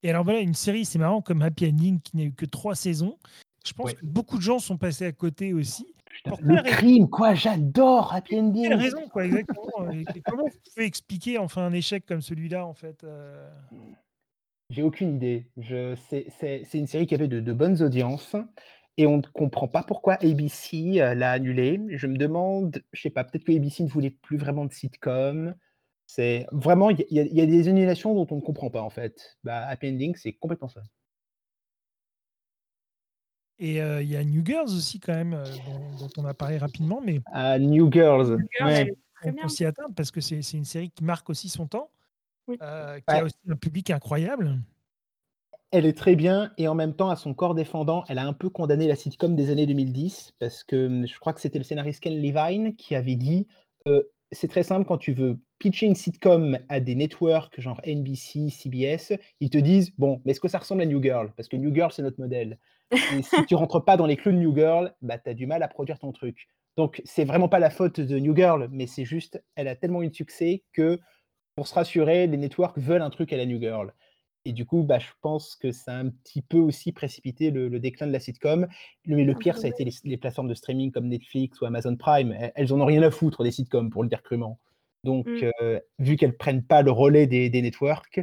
Et alors voilà, une série, c'est marrant, comme Happy Ending, qui n'a eu que trois saisons. Je pense Ouais. que beaucoup de gens sont passés à côté aussi. Putain, le quelle crime, quoi, j'adore Happy Quelle Endings. raison, quoi, exactement. Et et comment vous pouvez expliquer enfin un échec comme celui-là, en fait euh, J'ai aucune idée. Je c'est une série qui avait de de bonnes audiences et on ne comprend pas pourquoi ABC, heu, l'a annulée. Je me demande, je sais pas, peut-être que ABC ne voulait plus vraiment de sitcom. C'est vraiment, il y a y des annulations dont on ne comprend pas, en fait. Bah, Happy Ending, c'est complètement ça. Et euh, il y a New Girls aussi, quand même, euh, dont, dont on a parlé rapidement, mais Ah, New Girls, New Girl, ouais. on, s'y atteint parce que c'est c'est une série qui marque aussi son temps, Oui. euh, qui Ouais. a aussi un public incroyable. Elle est très bien et en même temps, à son corps défendant, elle a un peu condamné la sitcom des années 2010 parce que, mmh, je crois que c'était le scénariste Ken Levine qui avait dit, heu: «C'est très simple quand tu veux pitcher une sitcom à des networks genre NBC, CBS, ils te disent: "Bon, mais est-ce que ça ressemble à New Girl? Parce que New Girl, c'est notre modèle et si tu rentres pas dans les clous de New Girl, bah, tu as du mal à produire ton truc». Donc c'est vraiment pas la faute de New Girl, mais c'est juste, elle a tellement eu de succès que, pour se rassurer, les networks veulent un truc à la New Girl. Et du coup, bah, je pense que ça a un petit peu aussi précipité le, le déclin de la sitcom. Le- Mais le Un pire, peu, ça a été les, les plateformes de streaming comme Netflix ou Amazon Prime. Elles, elles en ont rien à foutre des sitcoms, pour le dire crûment. Donc, Mm. euh, vu qu'elles prennent pas le relais des, des networks,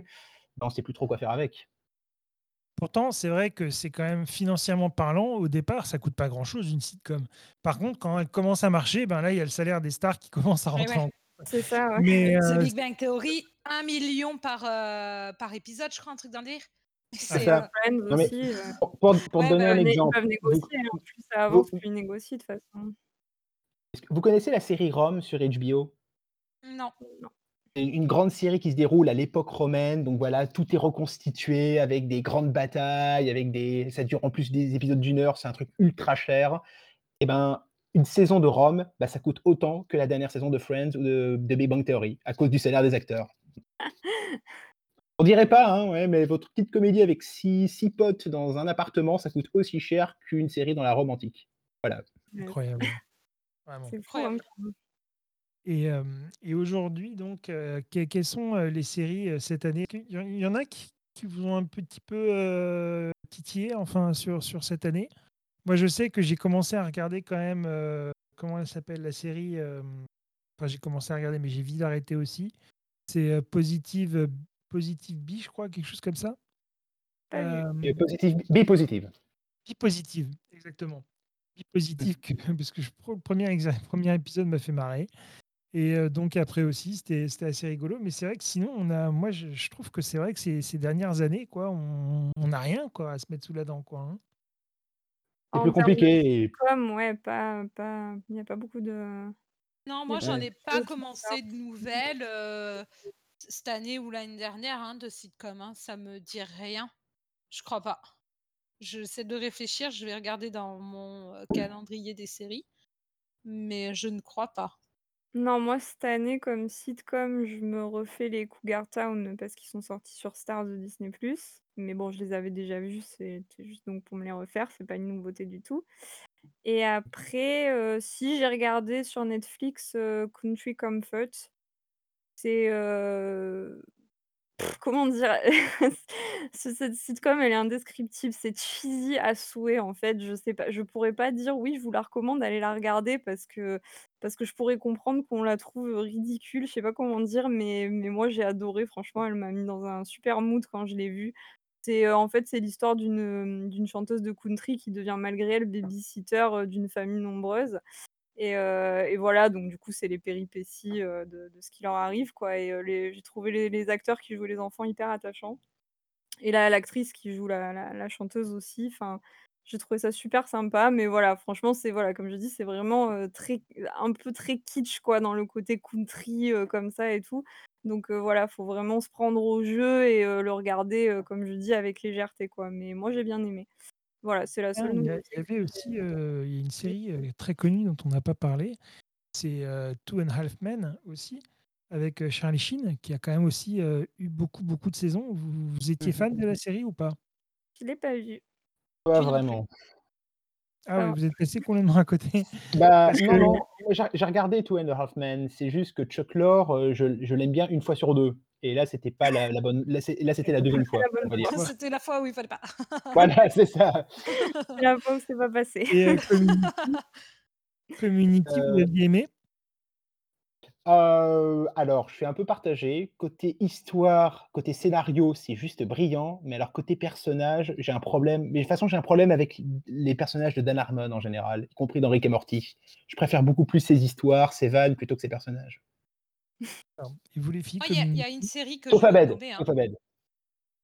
bah, on sait plus trop quoi faire avec. Pourtant, c'est vrai que c'est quand même financièrement parlant, au départ, ça coûte pas grand-chose une sitcom. Par contre, quand elle commence à marcher, ben là, il y a le salaire des stars qui commence à rentrer ouais. en C'est ça, ouais. Mais The euh, Big Bang Theory, 1 million par, euh, par épisode, je crois, un truc d'un délire. C'est euh, Friends Non, mais aussi. euh, pour, pour- ouais, donner bah, un né- ils exemple, peuvent vous, négocier. hein. Plus ça avance, vous- plus ils négocient de toute façon. vous connaissez la série Rome sur HBO non. Non. C'est une une grande série qui se déroule à l'époque romaine, donc voilà, tout est reconstitué avec des grandes batailles, avec des, ça dure en plus des épisodes d'une heure, c'est un truc ultra cher. Et ben, une saison de Rome, bah, ça coûte autant que la dernière saison de Friends ou de, de Big Bang Theory, à cause du salaire des acteurs. On dirait pas, hein, ouais, mais votre petite comédie avec six, six potes dans un appartement, ça coûte aussi cher qu'une série dans la Rome antique. Voilà. Incroyable. Vraiment. Fou. hein. Incroyable. Et, euh, et aujourd'hui, donc, euh, que- quelles sont euh, les séries euh, cette année? Il y, en- il y en a qui, qui vous ont un petit peu euh, titillé, enfin, sur, sur cette année? Moi, je sais que j'ai commencé à regarder quand même, euh, comment elle s'appelle, la série. euh, Enfin, j'ai commencé à regarder, mais j'ai vite arrêté aussi. C'est euh, Positive, Positive B, je crois, quelque chose comme ça. Euh, Et positive, B positive. Bi positive, exactement. Bi positive, que- parce que je- le premier, épisode m'a fait marrer. Et euh, donc après aussi, c'était assez rigolo. Mais c'est vrai que sinon, on a, moi, je, je trouve que c'est vrai que ces, ces dernières années, quoi, on on n'a rien quoi, à se mettre sous la dent. Quoi, hein. C'est En plus termes de compliqué. Et com, ouais, pas, pas, il n'y a pas beaucoup de. Non, il y moi, j'en Ouais. ai pas qui commencé de nouvelles euh, cette année ou l'année dernière hein, de sitcom. Hein, ça me dit rien. Je crois pas. J'essaie de réfléchir. Je vais regarder dans mon euh, calendrier des séries. Mais je ne crois pas. Non, moi, cette année, comme sitcom, je me refais les Cougar Town parce qu'ils sont sortis sur Stars de Disney+. Mais bon, je les avais déjà vus, c'était juste donc pour me les refaire, c'est pas une nouveauté du tout. Et après, heu, si j'ai regardé sur Netflix, heu, Country Comfort. C'est, heu, comment dire? Ce cette sitcom, elle est indescriptible. C'est cheesy à souhait, en fait. Je sais pas, je pourrais pas dire: «Oui, je vous la recommande, allez la regarder» parce que parce que je pourrais comprendre qu'on la trouve, ridicule. Je sais pas comment dire, mais mais moi j'ai adoré. Franchement, elle m'a mis dans un super mood quand je l'ai vue. C'est, heu, en fait, c'est l'histoire d'une, hem, d'une chanteuse de country qui devient malgré elle baby-sitter, heu, d'une famille nombreuse. Et heu et voilà, donc du coup, c'est les péripéties, de de ce qui leur arrive, quoi. Et j'ai trouvé les acteurs qui jouaient les enfants hyper attachants. Et la l'actrice qui joue la la chanteuse aussi, enfin, j'ai trouvé ça super sympa. Mais voilà, franchement, c'est voilà, comme je dis, c'est vraiment, très un peu très kitsch, quoi, dans le côté country, comme ça et tout donc heu, voilà, faut vraiment se prendre au jeu et le regarder, comme je dis, avec légèreté, quoi mais moi, j'ai bien aimé. Voilà, c'est la Ah, seule il y a il y avait aussi, heu, il y a une série, très connue dont on n'a pas parlé, c'est, Two and a Half Men aussi, avec, Charlie Sheen qui a quand même aussi, eu beaucoup, beaucoup de saisons. Vous vous Mmh étiez fan de la série ou pas? Je l'ai pas vue. Pas Lui non plus. vraiment. Ah oui, Alors vous êtes passé complètement à côté? Bah, parce que non, non, j'ai j'ai regardé Two and a Half Men, c'est juste que Chuck Lorre, heu, je je l'aime bien 1 fois sur 2 et là, c'était pas la la bonne là, c'est là, c'était la 2e C'est fois, on va dire. C'était la fois où il fallait pas. Voilà, c'est ça. C'est la fois où c'est pas passé. Et heu, Community? Community, vous Heu aviez aimé? Heu, alors, je suis un peu partagé. Côté histoire, côté scénario, c'est juste brillant, mais alors côté personnage, j'ai un problème mais de toute façon, j'ai un problème avec les personnages de Dan Harmon en général, y compris dans Rick et Morty. Je préfère beaucoup plus ses histoires, ses vannes, plutôt que ses personnages. Alors et vous les filles, Moi, il y a il y a une série que Sauf je veux Abed, nommer, hein. sauf Abed.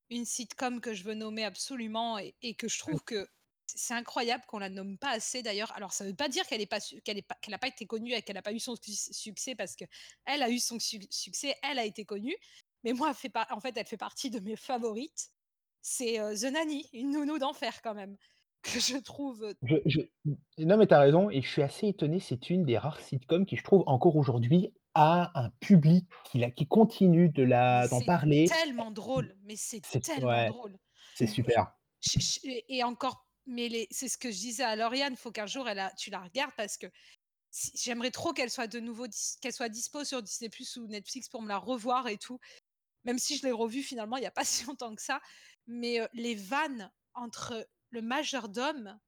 Une sitcom que je veux nommer absolument et et que je trouve que c'est incroyable qu'on la nomme pas assez d'ailleurs. Alors ça veut pas dire qu'elle est pas qu'elle pas pas été connue et qu'elle a pas eu son suc succès parce qu'elle a eu son suc succès, elle a été connue. Mais moi, elle fait pas en fait, elle fait partie de mes favorites. C'est, heu, The Nanny, une nounou d'enfer quand même, que je trouve, Je je non, mais tu as raison et je suis assez étonné, c'est une des rares sitcoms qui, je trouve, encore aujourd'hui, a un public qui la qui continue de la d'en c'est parler. tellement drôle, mais c'est C'est tellement ouais, drôle. c'est super. et et encore mais c'est ce que je disais à Lauriane, faut qu'un jour elle a tu la regardes parce que si j'aimerais trop qu'elle soit de nouveau qu'elle soit dispo sur Disney+ ou Netflix pour me la revoir et tout. Même si je l'ai revue finalement il y a pas si longtemps que ça, mais heu, les vannes entre le majordome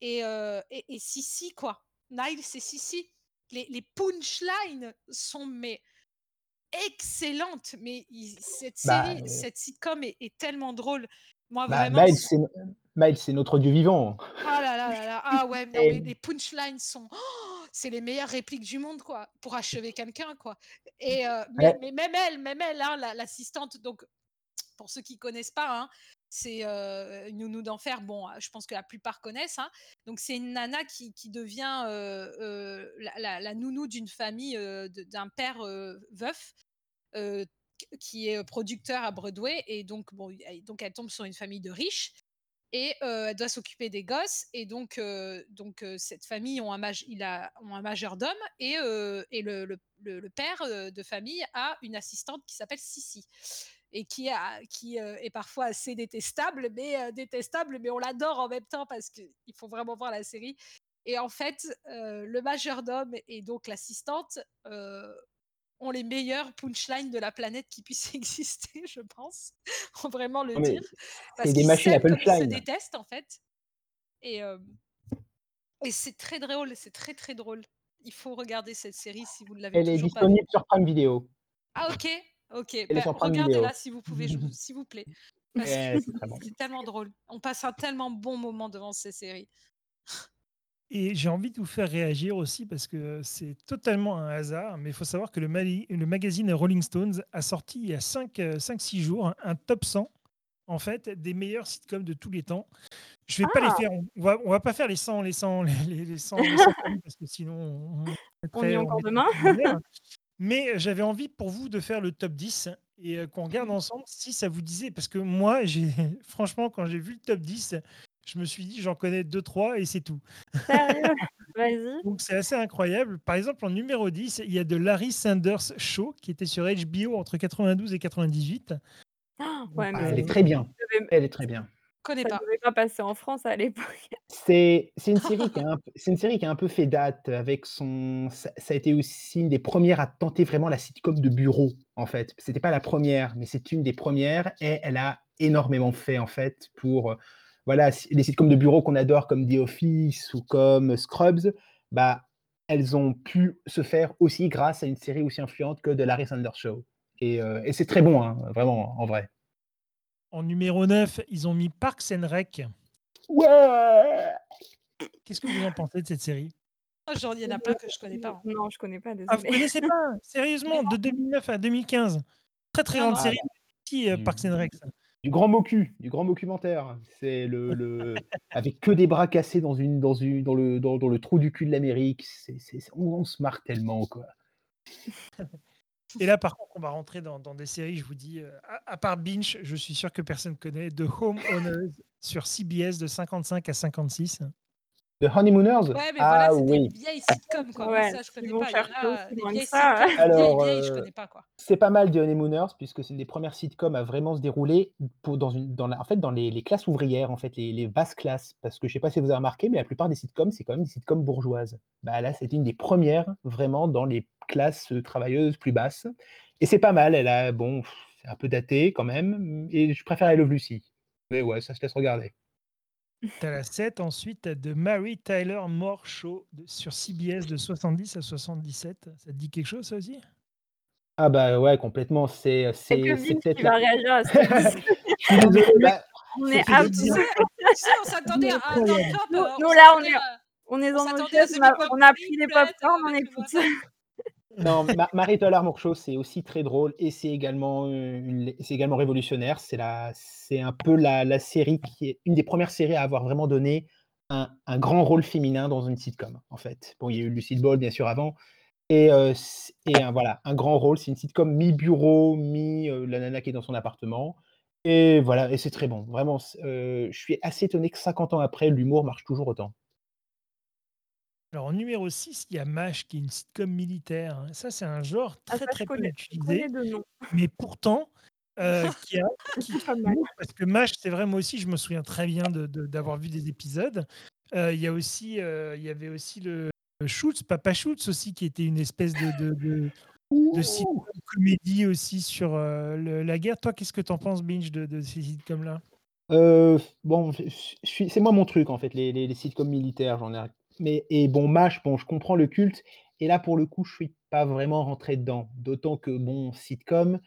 et heu et et Sissi quoi. Niles et Sissi. Les les punchlines sont mais excellentes, mais cette Bah, série, heu cette sitcom est est tellement drôle. Moi bah, vraiment no Miles, c'est notre Dieu vivant. Ah là là là là, ah ouais, Et mais les punchlines sont c'est les meilleures répliques du monde quoi, pour achever quelqu'un quoi et heu, mais Ouais. mais même elle même elle, hein, la l'assistante donc pour ceux qui connaissent pas, hein, c'est, une nounou d'enfer. Bon, je pense que la plupart connaissent, hein. Donc c'est une nana qui qui devient, la la la nounou d'une famille, d'un père, veuf, qui est producteur à Broadway et donc bon, et donc elle tombe sur une famille de riches et elle doit s'occuper des gosses et donc donc cette famille ont un il a un majordome et et le père, de famille a une assistante qui s'appelle Sissi et qui a qui, est parfois assez détestable, mais détestable, mais on l'adore en même temps parce qu'il faut vraiment voir la série et en fait, le majordome et donc l'assistante, ont les meilleures punchlines de la planète qui puissent exister, je pense. Faut vraiment le mais dire c'est parce des machines à se détestent en fait et hem et c'est très drôle, c'est très, très drôle. Il faut regarder cette série si vous ne l'avez Elle est pas disponible sur Prime Video. Ah OK, OK, bah, regardez-la si vous pouvez, s'il vous plaît, bon. c'est tellement drôle. On passe un tellement bon moment devant ces séries. Et j'ai envie de vous faire réagir aussi parce que c'est totalement un hasard, mais il faut savoir que le mali le magazine Rolling Stones a sorti il y a 5, heu, 5-6 jours un top 100 en fait des meilleurs sitcoms de tous les temps. Je vais pas les Ah! faire, on va on va pas faire les 100 les 100 les les les 100 les 100 premiers parce que sinon on on y est encore demain. Mais j'avais envie pour vous de faire le top 10 et heu, qu'on regarde Mmh. ensemble si ça vous disait parce que moi j'ai franchement quand j'ai vu le top 10, je me suis dit: «J'en connais 2-3 et c'est tout». Sérieux? Vas-y. Donc c'est assez incroyable. Par exemple, en numéro 10, il y a The Larry Sanders Show qui était sur HBO entre 92 et 98. Donc Ouais, mais Ah, elle est très bien, elle est très bien. Connais Ça pas. devait pas passer en France à l'époque. C'est c'est une série qui a un une série qui a un peu fait date avec son ça ça a été aussi une des premières à tenter vraiment la sitcom de bureau, en fait. C'était pas la première, mais c'est une des premières et elle a énormément fait, en fait, pour, heu, voilà, les sitcoms de bureau qu'on adore comme The Office ou comme Scrubs, bah, elles ont pu se faire aussi grâce à une série aussi influente que The Larry Sanders Show et et c'est très bon, hein, vraiment, en vrai. En numéro 9, ils ont mis Parks and Rec. Ouais! Qu'est-ce que vous en pensez de cette série? Oh genre, il y en a plein que je connais pas, hein. Non, je connais pas, Ah, vous connaissez pas? Sérieusement, de 2009 à 2015. Très, très grande série, aussi, heu, Du Parks and Rec, ça? Du grand mocu, du grand mocumentaire. C'est le le avec que des bras cassés dans une dans une dans le dans dans le trou du cul de l'Amérique. C'est on on se marre tellement, quoi. Et là, par contre, on va rentrer dans dans des séries, je vous dis, heu, à à part Binge, je suis sûr que personne connaît The Homeowners sur CBS de 55 à 56. The Honeymooners? Ouais, mais Ah voilà, c'est des oui. vieilles sitcoms, quoi. Ouais, ça, je connais pas. Il y en chercher a, aussi des loin que vieilles ça. sitcoms, vieilles, Alors, vieilles, je heu, connais pas, quoi. c'est pas mal The Honeymooners puisque c'est une des premières sitcoms à vraiment se dérouler pour dans une dans la en fait, dans les les classes ouvrières, en fait, les les basses classes. Parce que je sais pas si vous avez remarqué, mais la plupart des sitcoms, c'est quand même des sitcoms bourgeoises. Bah, là, c'était une des premières vraiment dans les classes, heu, travailleuses plus basses et c'est pas mal. Elle a bon, c'est un peu daté quand même, et je préfère I Love Lucy. Mais ouais, ça se laisse regarder. Tu as la 7 ensuite, tu as The Mary Tyler Moore Show de sur CBS de 70 à 77. Ça te dit quelque chose, ça aussi? Ah bah, ouais, complètement. C'est, Vince peut-être la réagir à désolé, bah, On est sais, on s'attendait à un Incroyable. top, Nous là, on est on dans on Bang on a pris peut-être, pop-corn, on écoute. Non, Ma Show, c'est aussi très drôle et c'est également, c'est également révolutionnaire. C'est la c'est un peu la la série qui est une des premières séries à avoir vraiment donné un un grand rôle féminin dans une sitcom, en fait. Bon, il y a eu Lucille Ball, bien sûr, avant et heu, c et voilà, un grand rôle. C'est une sitcom mi-bureau, mi, heu, la nana qui est dans son appartement et voilà et c'est très bon. Vraiment, je suis assez étonné que 50 ans après, l'humour marche toujours autant. Alors en numéro 6, il y a MASH qui est une sitcom militaire, hein. Ça, c'est un genre Ah très, ça, je très peu connais je connais utilisé, de nom. mais pourtant, heu, qui a qui Pas qui mal. montre parce que MASH, c'est vrai, moi aussi, je me souviens très bien de de d'avoir vu des épisodes. Heu, il y a aussi, heu, il y avait aussi le Schultz, Papa Schultz aussi, qui était une espèce de de de de sitcom Ouh! comédie aussi sur, le la guerre. Toi, qu'est-ce que tu en penses, Binge, de de ces sitcoms-là? Bon, je je je suis c'est moi mon truc, en fait, les les les sitcoms militaires, j'en ai mais et bon, MASH, bon, je comprends le culte et là, pour le coup, je suis pas vraiment rentré dedans. D'autant que bon, sitcom,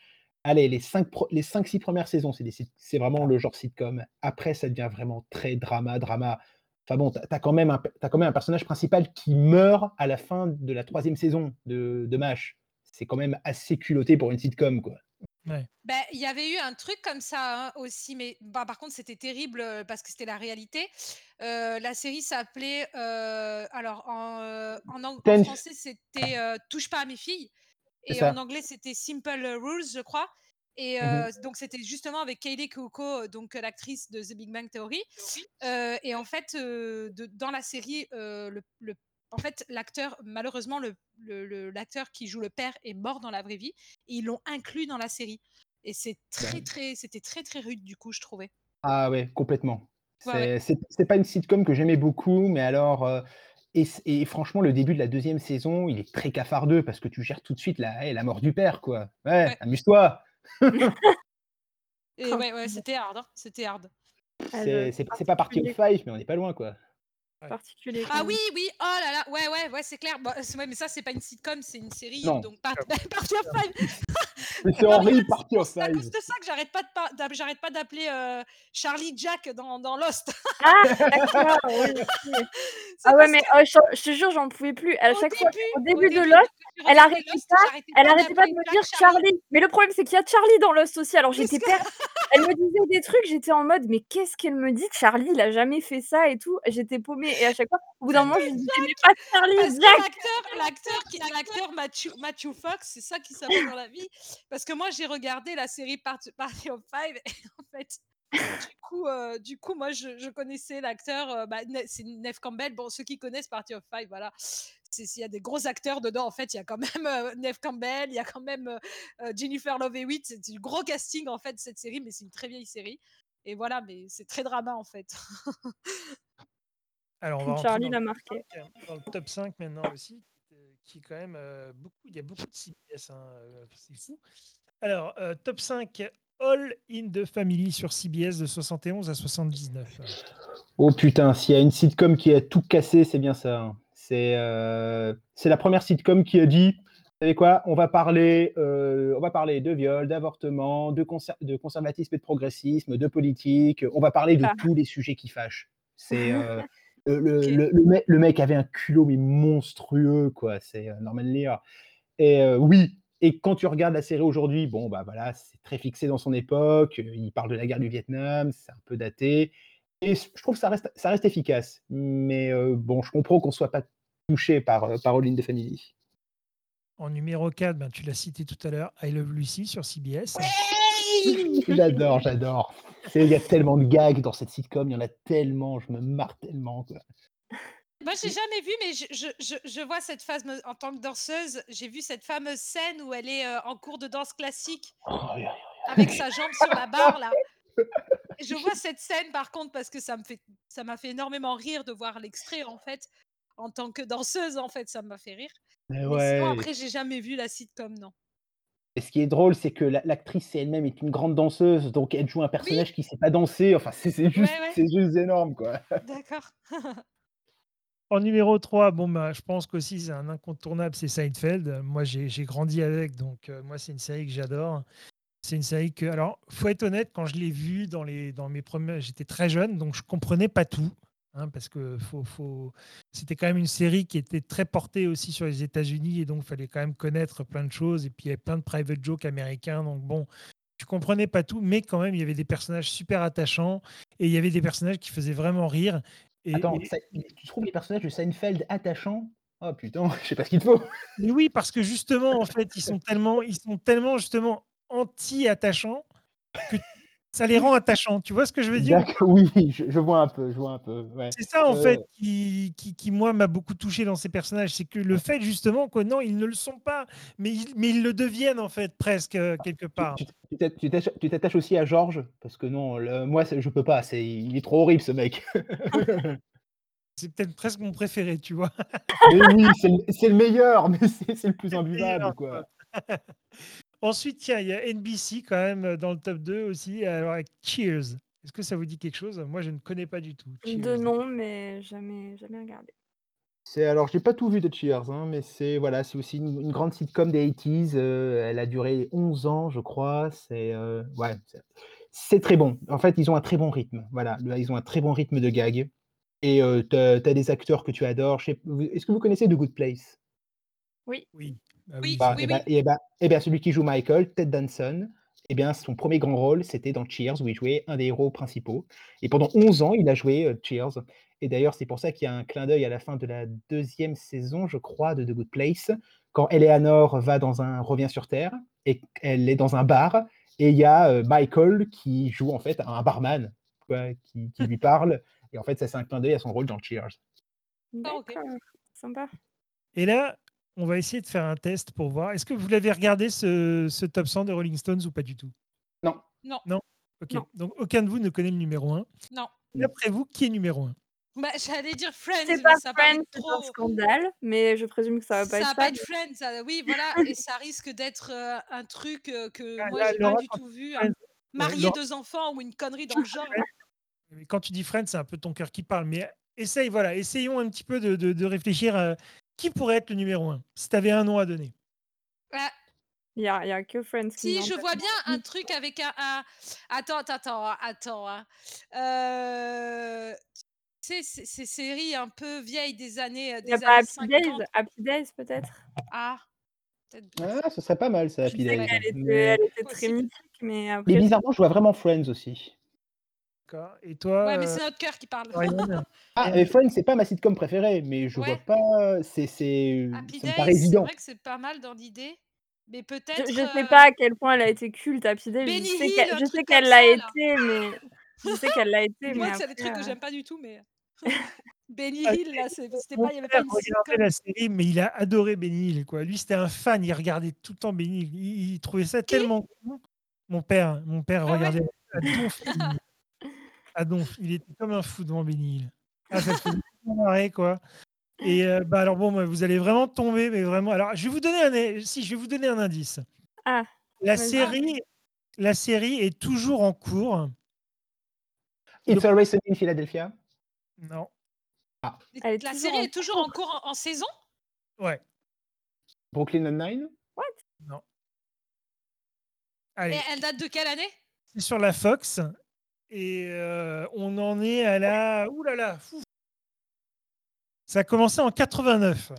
allez, les 5 pre les 5-6 premières saisons, c'est vraiment le genre sitcom. Après, ça devient vraiment très drama, drama. Enfin bon, tu quand même un personnage principal qui meurt à la fin de la 3e saison de de MASH. C'est quand même assez culotté pour une sitcom, quoi. Ouais. Bah, il y avait eu un truc comme ça, hein, aussi, mais bah, par contre, c'était terrible, heu, parce que c'était la réalité. Heu, la série s'appelait, heu, alors en, en ang en Tenth. français, c'était, heu, Touche pas à mes filles et en anglais, c'était Simple, Rules, je crois et Mmh heu, mh. donc c'était justement avec Kaley Cuoco, donc l'actrice de The Big Bang Theory. Et en fait, de dans la série, le le en fait, l'acteur, malheureusement, le le le l'acteur qui joue le père est mort dans la vraie vie et ils l'ont inclus dans la série et c'est très, très c'était très, très rude, du coup, je trouvais. Ah ouais, complètement. Ouais, ouais. C'est pas une sitcom que j'aimais beaucoup, mais alors, heu et franchement, le début de la 2e saison, il est très cafardeux parce que tu gères tout de suite la eh, la mort du père, quoi. Ouais, Ouais. amuse-toi! Et ouais, ouais, c'était hard, hein, c'était hard. C'est je c'est c'est pas Party of particulier. 5, mais on n'est pas loin, quoi. Ouais. Particulier Ah oui, oui, oh là là, ouais, ouais, ouais, c'est clair. Bah, c'est ouais, mais ça, c'est pas une sitcom, c'est une série, Non. donc part Comme Party of Five. Mais c'est c'est Party of c'est à cause 5. de ça que j'arrête pas de par j'arrête pas d'appeler, heu, Charlie Jack dans dans Lost. Ah d'accord, Ah ouais, mais oh, je je te jure, j'en pouvais plus. À au chaque fois, début au au début de début, Lost, elle arrêtait Lost, pas elle arrêtait pas de me dire Charlie. Charlie. Mais le problème, c'est qu'il y a Charlie dans Lost aussi, alors j'étais perdue. Elle me disait des trucs, j'étais en mode: «Mais qu'est-ce qu'elle me dit? Charlie, il a jamais fait ça et tout». J'étais paumée et à chaque fois, au bout d'un moment, je lui disais: «Mais pas Charlie, parce que Jack!» l'acteur l'acteur qui l'acteur Matthew Matthew Fox, c'est ça qu'il s'appelle dans la vie. Parce que moi, j'ai regardé la série Party Party of Five et en fait, du coup, heu, du coup, moi, je je connaissais l'acteur, heu, bah, c'est Neve Campbell. Bon, ceux qui connaissent Party of Five, voilà, s'il y a des gros acteurs dedans, en fait, il y a quand même, heu, Neve Campbell, il y a quand même, heu heu, Jennifer Love Hewitt. C'est du gros casting, en fait, cette série, mais c'est une très vieille série et voilà, mais c'est très drama en fait. Alors, on va Charlie l'a marqué. dans le top 5 maintenant aussi, qui est quand même euh, beaucoup. Il y a beaucoup de CBS, hein, euh, c'est fou. Alors, euh, top 5, All in the Family sur CBS de 71 à 79. Oh putain, s'il y a une sitcom qui a tout cassé, c'est bien ça. hein. C'est euh, c'est la première sitcom qui a dit, vous savez quoi, on va parler, euh, on va parler de viol, d'avortement, de, conser- de conservatisme et de progressisme, de politique. On va parler de Ah. tous les sujets qui fâchent. C'est euh, le, mec, le mec avait un culot mais monstrueux quoi. C'est euh, Norman Lear. Et euh, oui. Et quand tu regardes la série aujourd'hui, bon bah voilà, c'est très fixé dans son époque. euh, Il parle de la guerre du Vietnam, c'est un peu daté. Et je trouve que ça reste, ça reste efficace. Mais euh, bon, je comprends qu'on ne soit pas touché par, euh, par All in the Family. En numéro 4, ben, tu l'as cité tout à l'heure, I Love Lucy sur CBS. J'adore, j'adore. Il y a tellement de gags dans cette sitcom, il y en a tellement, je me marre tellement. quoi. Moi, j'ai jamais vu, mais je, je, je, je vois cette phase en tant que danseuse. J'ai vu cette fameuse scène où elle est euh, en cours de danse classique Oh, oui, oui, avec sa jambe sur la barre là. Je vois cette scène par contre parce que ça me fait ça m'a fait énormément rire de voir l'extrait en fait. En tant que danseuse en fait, ça m'a fait rire. Mais Mais ouais. sinon après j'ai jamais vu la sitcom non. Et ce qui est drôle, c'est que la- l'actrice elle-même est une grande danseuse, donc elle joue un personnage qui ne sait pas danser. Enfin, c'est juste, Ouais, ouais. c'est juste énorme, quoi. D'accord. En numéro 3, bon, bah, je pense qu'aussi c'est un incontournable, c'est Seinfeld. Moi, j'ai j'ai grandi avec, donc euh, moi, c'est une série que j'adore. C'est une série que, alors, faut être honnête, quand je l'ai vue dans, les, dans mes premiers, j'étais très jeune, donc je comprenais pas tout, hein, parce que faut, faut... c'était quand même une série qui était très portée aussi sur les États-Unis, et donc il fallait quand même connaître plein de choses, et puis il y avait plein de private jokes américains, donc bon, je comprenais pas tout, mais quand même, il y avait des personnages super attachants, et il y avait des personnages qui faisaient vraiment rire. Et, Attends, et- ça- tu trouves les personnages de Seinfeld attachants? Oh putain, je sais pas ce qu'il faut. Mais oui, parce que justement, en fait, ils sont tellement, ils sont tellement justement anti-attachants que ça les rend attachants. Tu vois ce que je veux dire? Oui, je, je vois un peu, je vois un peu. Ouais. C'est ça, en Euh, fait, qui, qui, qui, moi, m'a beaucoup touché dans ces personnages. C'est que le fait, justement, que non, ils ne le sont pas, mais ils, mais ils le deviennent, en fait, presque, euh, quelque part. Tu- tu t'att- tu t'attaches- aussi à Georges? Parce que non, le- moi, je peux pas. C'est, il est trop horrible, ce mec. C'est peut-être presque mon préféré, tu vois. mais oui, c'est le, c'est le meilleur, mais c'est, c'est le plus imbuvable, quoi. Ensuite, tiens, il y a NBC quand même euh, dans le top 2 aussi, alors avec Cheers. Est-ce que ça vous dit quelque chose? Moi, je ne connais pas du tout. De Cheers. nom, mais jamais, jamais regardé. C'est, alors, j'ai pas tout vu de Cheers, hein, mais c'est, voilà, c'est aussi une, une grande sitcom des 80s. euh, elle a duré 11 ans, je crois. C'est, euh, ouais, c'est, très bon. En fait, ils ont un très bon rythme. Voilà, ils ont un très bon rythme de gag. Et euh, t'as, as des acteurs que tu adores. Est-ce que vous connaissez The Good Place? Oui. Bah Oui, Bah, oui, eh ben, eh ben- eh ben, celui qui joue Michael, Ted Danson, eh bien, son premier grand rôle, c'était dans Cheers, où il jouait un des héros principaux. Et pendant 11 ans, il a joué euh, Cheers. Et d'ailleurs, c'est pour ça qu'il y a un clin d'œil à la fin de la deuxième saison, je crois, de The Good Place, quand Eleanor va dans un revient sur Terre, et elle est dans un bar, et il y a euh, Michael qui joue en fait un barman, quoi, qui, qui lui parle. Et en fait, ça, c'est un clin d'œil à son rôle dans Cheers. Ah, ok. D'accord, sympa. Et là, on va essayer de faire un test pour voir. Est-ce que vous l'avez regardé ce, ce top 100 de Rolling Stones ou pas du tout? Non. Non. Ok. Non. Donc aucun de vous ne connaît le numéro 1. Non. D'après vous, qui est numéro 1 Bah, j'allais dire Friends, C'est pas ça Friends, c'est trop. un scandale, mais je présume que ça va pas ça être va pas ça. être Friends, ça- oui, voilà, et ça risque d'être euh, un truc euh, que Ah, moi là, j'ai Laura, pas du tout vu. Hein. Marier Laura- deux enfants ou une connerie dans le genre. Quand tu dis Friends, c'est un peu ton cœur qui parle. Mais essaye, voilà, essayons un petit peu de, de- de réfléchir à qui pourrait être le numéro 1, si tu avais un nom à donner? Ah, Il y a, il y a que Friends qui si, je vois bien un truc avec un. un- Attends, attends, attends, attends. hein. Euh, Tu sais, ces séries un peu vieilles des années, euh, Il y a des pas années Happy Days? 50. Happy Days peut-être? Ah, peut-être. Ah, ce serait pas mal, ça, Happy Days. était, Mais, elle était très mythique, mais mais après. bizarrement, je vois vraiment Friends aussi. D'accord. Et toi, Ouais, mais euh, c'est notre cœur qui parle. Ah, Friends, c'est pas ma sitcom préférée, mais je Ouais. vois pas. C'est, c'est, Happy ça me paraît Days, c'est évident. vrai que c'est pas mal dans l'idée. Mais Je, peut-être. je sais euh, pas à quel point elle a été culte Happy Days. Benny Je sais Hill, qu'elle, je sais qu'elle l'a été, mais je sais qu'elle l'a été, Moi, mais c'est des trucs que j'aime pas du tout, mais. Benny Ah, Hill, là, c'était pas, il y avait pas une regardait sitcom. la série, mais il a adoré Benny Hill. Quoi. Lui, c'était un fan. Il regardait tout le temps Benny Hill. Il, il trouvait ça tellement cool. Mon père, mon père Ah ouais regardait Hill. Ah non, il était comme un fou devant Benny Hill. Ah, ça fait marrer, quoi. Et euh, bah alors bon, vous allez vraiment tomber, mais vraiment. Alors, je vais vous donner un, si, je vais vous donner un indice. Ah, La série, la série est toujours en cours. It's Always Sunny in Philadelphia. Non. Elle est La série en est toujours en cours en, en saison? Ouais. Brooklyn Nine-Nine? Allez, Et elle date de quelle année? C'est sur la Fox. Et euh, on en est à la. Ouh là là. fou. Ça a commencé en 89.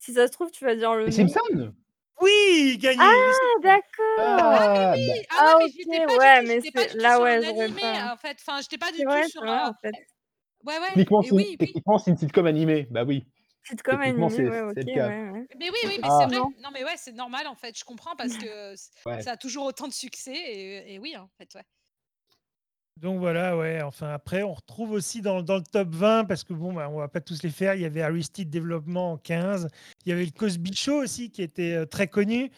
Si ça se trouve, tu vas dire le Les. Simpsons Oui, gagné. Ah, d'accord. Ah, bah, Oui, Ah, ah, ouais, mais ok, j'étais pas ouais, du tout, mais j'étais pas c'est- du tout là, sur ouais, un j'aurais animé, pas. en fait. Enfin, j'étais pas du C'est tout vrai, sur c'est vrai, un... en fait. Ouais, ouais. techniquement, et c'est oui, oui. techniquement, c'est une sitcom animée. Bah oui. Sitcom Techniquement, animé, c'est- ouais, c'est le cas. ouais, ouais. Mais oui, oui, mais Ah. c'est vrai. Non. Non, mais ouais, c'est normal, en fait. Je comprends parce que c- Ouais. ça a toujours autant de succès. Et, et oui, en fait, ouais. Donc voilà, ouais. Enfin, après, on retrouve aussi dans, le top 20, parce que bon, bah, on va pas tous les faire. Il y avait Aristide Développement en 15. Il y avait le Cosby Show aussi, qui était euh, très connu,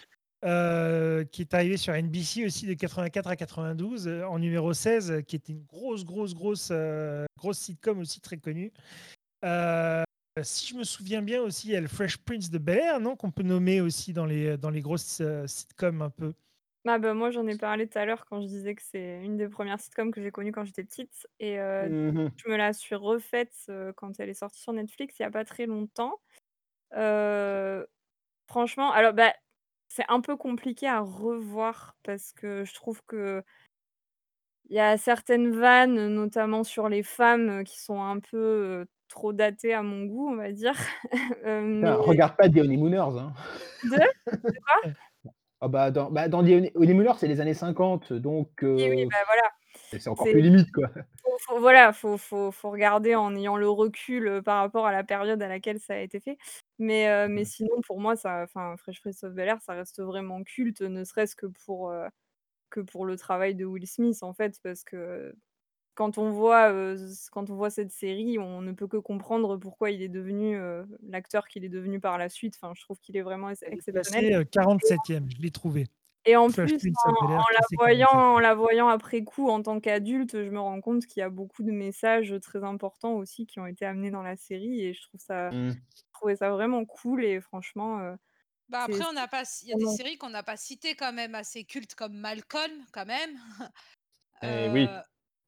euh, qui est arrivé sur NBC aussi de 84 à 92, euh, en numéro 16, euh, qui était une grosse, grosse, grosse, grosse sitcom aussi très connue. Si je me souviens bien aussi, il y a le Fresh Prince de Bel Air, non Qu'on peut nommer aussi dans les, grosses sitcoms un peu. Ah bah moi j'en ai parlé tout à l'heure quand je disais que c'est une des premières sitcoms que j'ai connues quand j'étais petite et Mhm. je me la suis refaite quand elle est sortie sur Netflix il y a pas très longtemps. Franchement, alors bah c'est un peu compliqué à revoir parce que je trouve que il y a certaines vannes, notamment sur les femmes, qui sont un peu trop datées à mon goût, on va dire. Euh, mais regarde pas The Honeymooners. Hein. de quoi? Ah bah, dans, bah, dans Honeymooners, c'est les années 50, donc Oui, oui, euh, bah voilà. c'est encore C'est- plus limite, quoi. Faut, faut- voilà, faut, faut, faut regarder en ayant le recul euh, par rapport à la période à laquelle ça a été fait. Mais, euh, mais Mhm. sinon, pour moi, ça, enfin, Fresh Prince of Bel-Air, ça reste vraiment culte, ne serait-ce que pour, euh, que pour le travail de Will Smith, en fait, parce que quand on voit, euh, quand on voit cette série, on ne peut que comprendre pourquoi il est devenu euh, l'acteur qu'il est devenu par la suite. Enfin, je trouve qu'il est vraiment ex- Elle est exceptionnel. euh, 47e, je l'ai trouvé. Et en plus, en, la voyant, 47e. en la voyant après coup en tant qu'adulte, je me rends compte qu'il y a beaucoup de messages très importants aussi qui ont été amenés dans la série et je trouve ça, Mm. je trouvais ça vraiment cool et franchement, euh, Bah c'est après, on n'a pas, il y a des séries qu'on n'a pas citées quand même, assez cultes comme Malcolm, quand même. Eh oui.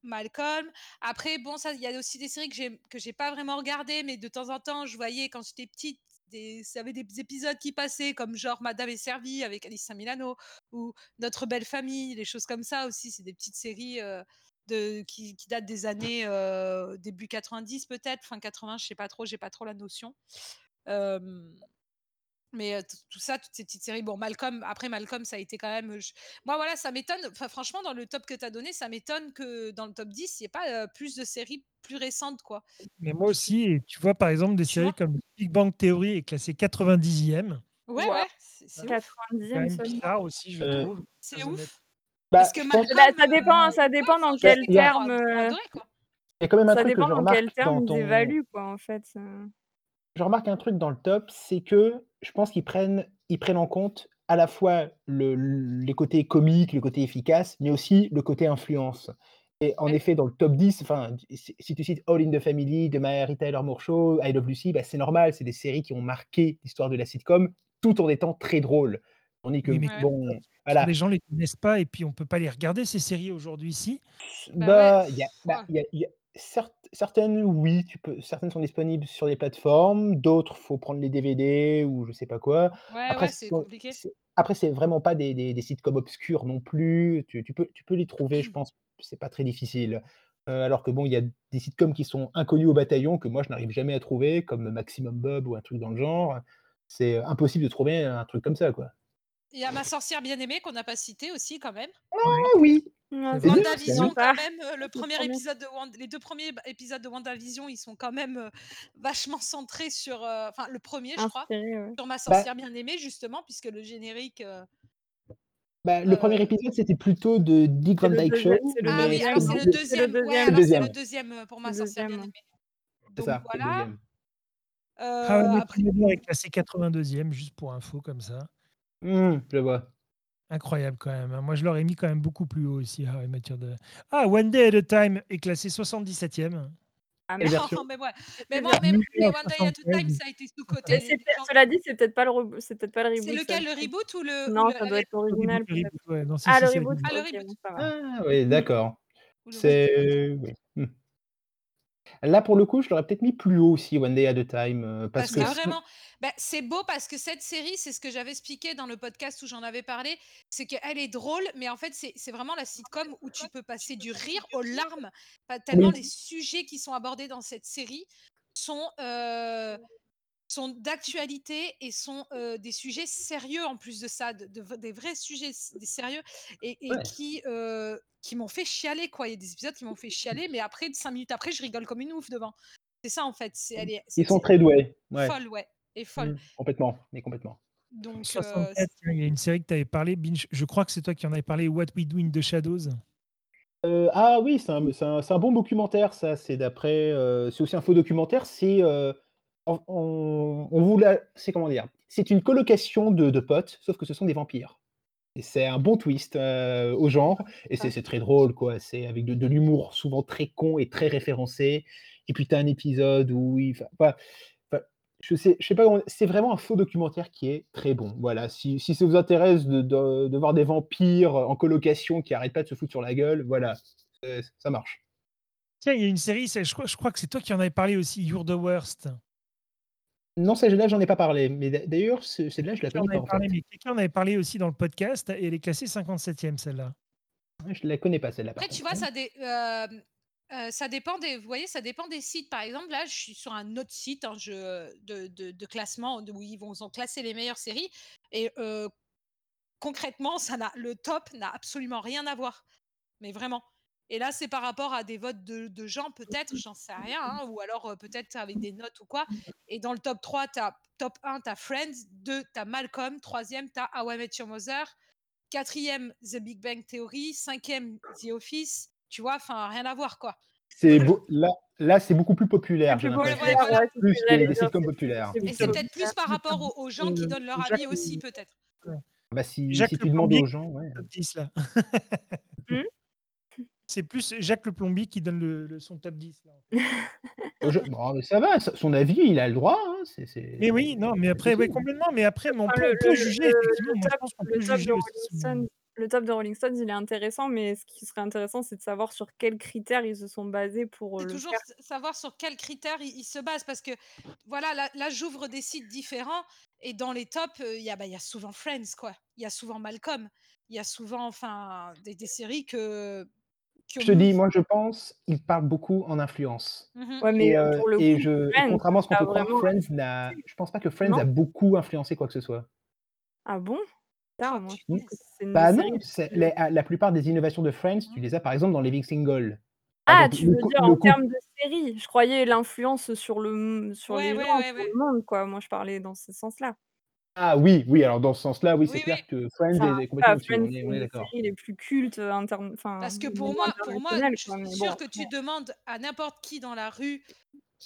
Malcolm. Après, bon, ça, il y a aussi des séries que j'ai que j'ai pas vraiment regardées, mais de temps en temps, je voyais quand j'étais petite, ça avait des épisodes qui passaient, comme genre Madame est servie avec Alissa Milano ou Notre belle famille, des choses comme ça aussi. C'est des petites séries euh, de, qui, qui datent des années euh, début 90 peut-être, fin 80, je sais pas trop, j'ai pas trop la notion. Euh, mais euh, tout ça, toutes ces petites séries. Bon, Malcolm, après Malcolm, ça a été quand même. je- Moi, voilà, ça m'étonne. Enfin, franchement, dans le top que tu as donné, ça m'étonne que dans le top 10, il n'y ait pas euh, plus de séries plus récentes, quoi. Mais moi aussi, et tu vois, par exemple, des Tu séries comme Big Bang Theory est classé 90e. Ouais, Wow. ouais, c'est c'est ouf. 90e quand même seulement. bizarre aussi, je Euh, trouve. C'est ouf. Bah, Parce que Malcolm, Bah, ça dépend, euh, ça dépend dans quel terme, j'ai adoré, quoi. il y a quand même un ça truc dépend dans quel terme ton... évaluent, quoi, en fait. Je remarque un truc dans le top, c'est que je pense qu'ils prennent, ils prennent en compte à la fois le, les côtés comiques, le côté efficace, mais aussi le côté influence. Et en Ouais. effet, dans le top 10, enfin, si si tu cites All in the Family de Mary Tyler Moore Show, I Love Lucy, bah, c'est normal, c'est des séries qui ont marqué l'histoire de la sitcom, tout en étant très drôles. Tandis que, Oui, Ouais, bon, voilà, les gens les connaissent pas et puis on peut pas les regarder ces séries aujourd'hui ici. Bah bah, ouais. y a, bah, y a- y a certaines, oui, tu peux, certaines sont disponibles sur des plateformes, d'autres, faut prendre les DVD ou je sais pas quoi. Ouais, Après, ouais, ce c'est sont- compliqué. c'est- après, c'est vraiment pas des, des, des sitcoms obscurs non plus. Tu, tu peux, tu peux les trouver, je pense, c'est pas très difficile. Euh, alors que bon, il y a des sitcoms qui sont inconnus au bataillon que moi je n'arrive jamais à trouver, comme Maximum Bob ou un truc dans le genre. C'est euh, impossible de trouver un truc comme ça, quoi. Il y a ma sorcière bien-aimée qu'on n'a pas citée aussi, quand même. Ah oui, Ouais, c'est WandaVision, quand même, euh, le premier épisode de Wanda- les deux premiers b- épisodes de WandaVision, ils sont quand même euh, vachement centrés sur, euh, enfin le premier, je crois, ouais. sur ma bah, sorcière bien-aimée justement, puisque le générique. euh, bah, le premier euh, épisode c'était plutôt de Dick C'est Van le Dyke deuxième, Show, c'est le Ah mais oui, deuxième, alors c'est non le le, C'est le deuxième. Ouais, deuxième. le alors c'est le deuxième. deuxième euh, pour ma Le sorcière deuxième, bien-aimée. C'est Donc ça, c'est le voilà. deuxième. Euh, Met après, Your Mother est classé 82e, juste pour info comme ça. Hmm, je vois. Incroyable quand même, hein. Moi, je l'aurais mis quand même beaucoup plus haut aussi, How I Met Your Mother. Ah, One Day at a Time est classé 77e. Ah merde. version? Non, mais ouais. C'est Mais moi, version? même les One Day at a Time, 76. ça a été sous-coté. Mais Les c'est peut-être gens cela dit, c'est peut-être pas le reb c'est peut-être pas le C'est reboot, lequel, le reboot ou le ou Non, le ça doit être l'original le reboot, ouais. Non, Ah si, le c'est reboot. Ah, le reboot. Ah oui, d'accord. ou le reboot. C'est oui. Mmh. Là, pour le coup, je l'aurais peut-être mis plus haut aussi, One Day at a Time, heu, parce Parce que vraiment, bah, c'est beau parce que cette série, c'est ce que j'avais expliqué dans le podcast où j'en avais parlé, c'est qu'elle est drôle, mais en fait, c'est vraiment la sitcom où tu peux passer du rire aux larmes, pas tellement Oui. les sujets qui sont abordés dans cette série sont, heu, sont d'actualité et sont, heu, des sujets sérieux en plus de ça, de de v des vrais sujets des sérieux et et Ouais. qui, heu, qui m'ont fait chialer quoi. Il y a des épisodes qui m'ont fait chialer, mais après 5 minutes après, je rigole comme une ouf devant. C'est ça en fait, c'est elle est Ils sont très doués, ouais. folle, ouais, est folle. Mmh, complètement, mais complètement. Donc heu, 64, c tiens, il y a une série que tu avais parlé, Binge, je crois que c'est toi qui en avais parlé, What We Do in the Shadows? Heu, ah oui, c'est un c'est un c'est un bon documentaire ça, c'est d'après, heu, c'est aussi un faux documentaire, c'est, heu, on on on vous l'a c'est comment dire? C'est une colocation de de potes, sauf que ce sont des vampires et c'est un bon twist, au genre et c'est Ah. c'est très drôle quoi, c'est avec de de l'humour souvent très con et très référencé et puis tu as un épisode où il je sais je sais pas c'est vraiment un faux documentaire qui est très bon. Voilà, si si ça vous intéresse de de de voir des vampires en colocation qui arrêtent pas de se foutre sur la gueule, voilà, ça marche. Tiens, il y a une série, je crois je crois que c'est toi qui en avais parlé aussi, You're the Worst. Non, celle-là, j'en ai pas parlé, mais d'a d'ailleurs, ce celle-là, je la Quelqu'un en connais pas, en parlé, fait. mais quelqu'un en avait parlé aussi dans le podcast et elle est classée 57e celle-là. Je la connais pas celle-là, après tu vois, ça hem, heu, ça dépend des vous voyez, ça dépend des sites. Par exemple, là, je suis sur un autre site, hein, de classement où ils vont ont classé les meilleures séries et heu, concrètement, ça le top n'a absolument rien à voir, mais vraiment et là, c'est par rapport à des votes de gens peut-être, j'en sais rien, hein, ou alors, heu, peut-être avec des notes ou quoi et dans le top 3, tu as top 1, tu as Friends, 2, tu as Malcolm, 3e, tu as How I Met Your Mother, 4e, The Big Bang Theory, 5e, The Office, tu vois? Enfin, rien à voir, quoi. C'est beau là là, c'est beaucoup plus populaire, plus populaire, voilà. ouais, que sitcoms populaires. Et c'est Jacques peut-être plus par rapport aux aux gens qui Heu, donnent leur Jacques avis aussi, Le peut-être. ouais. Bah, si Jacques si Le tu demandes Plombier aux gens, ouais. le top 10 là. Mmh? C'est plus Jacques Le Plombier qui donne le le son top 10 là, en fait. Heu, je bon, mais ça va, son avis, il a le droit, hein, c'est Mais oui, non, mais après, ouais, complètement, mais après, mais on Enfin, peut le on peut le juger effectivement, moi je pense qu'on le peut top de juger aussi le top de Rolling Stones, il est intéressant, mais ce qui serait intéressant, c'est de savoir sur quels critères ils se sont basés pour, le toujours faire. savoir sur quels critères ils ils se basent parce que voilà, là là, j'ouvre des sites différents et dans les tops, heu, il y a, bah, il y a souvent Friends, quoi. Il y a souvent Malcolm. Il y a souvent enfin des des séries que que Je te dis, moi, je pense, il parle beaucoup en influence. Ouais, mais et heu, heu pour le et coup, je Friends, contrairement à ce qu'on peut croire, vraiment Friends n'a je pense pas que Friends a beaucoup influencé quoi que ce soit. Ah bon? Moi Bah, non, la plupart des innovations de Friends, tu les as, par exemple, dans Living Single. Ah, exemple, tu veux dire en coup termes de série? Je croyais l'influence sur le sur Ouais, les ouais, gens, ouais, sur ouais. le monde, quoi. Moi, je parlais dans ce sens-là. Ah oui, oui, alors dans ce sens-là, oui, c'est Oui, clair oui. que Friends Enfin, est est complètement Friends, on est d'accord. les plus cultes, enfin, Parce que pour moi pour moi, je suis bon, sûre que tu demandes à n'importe qui dans la rue,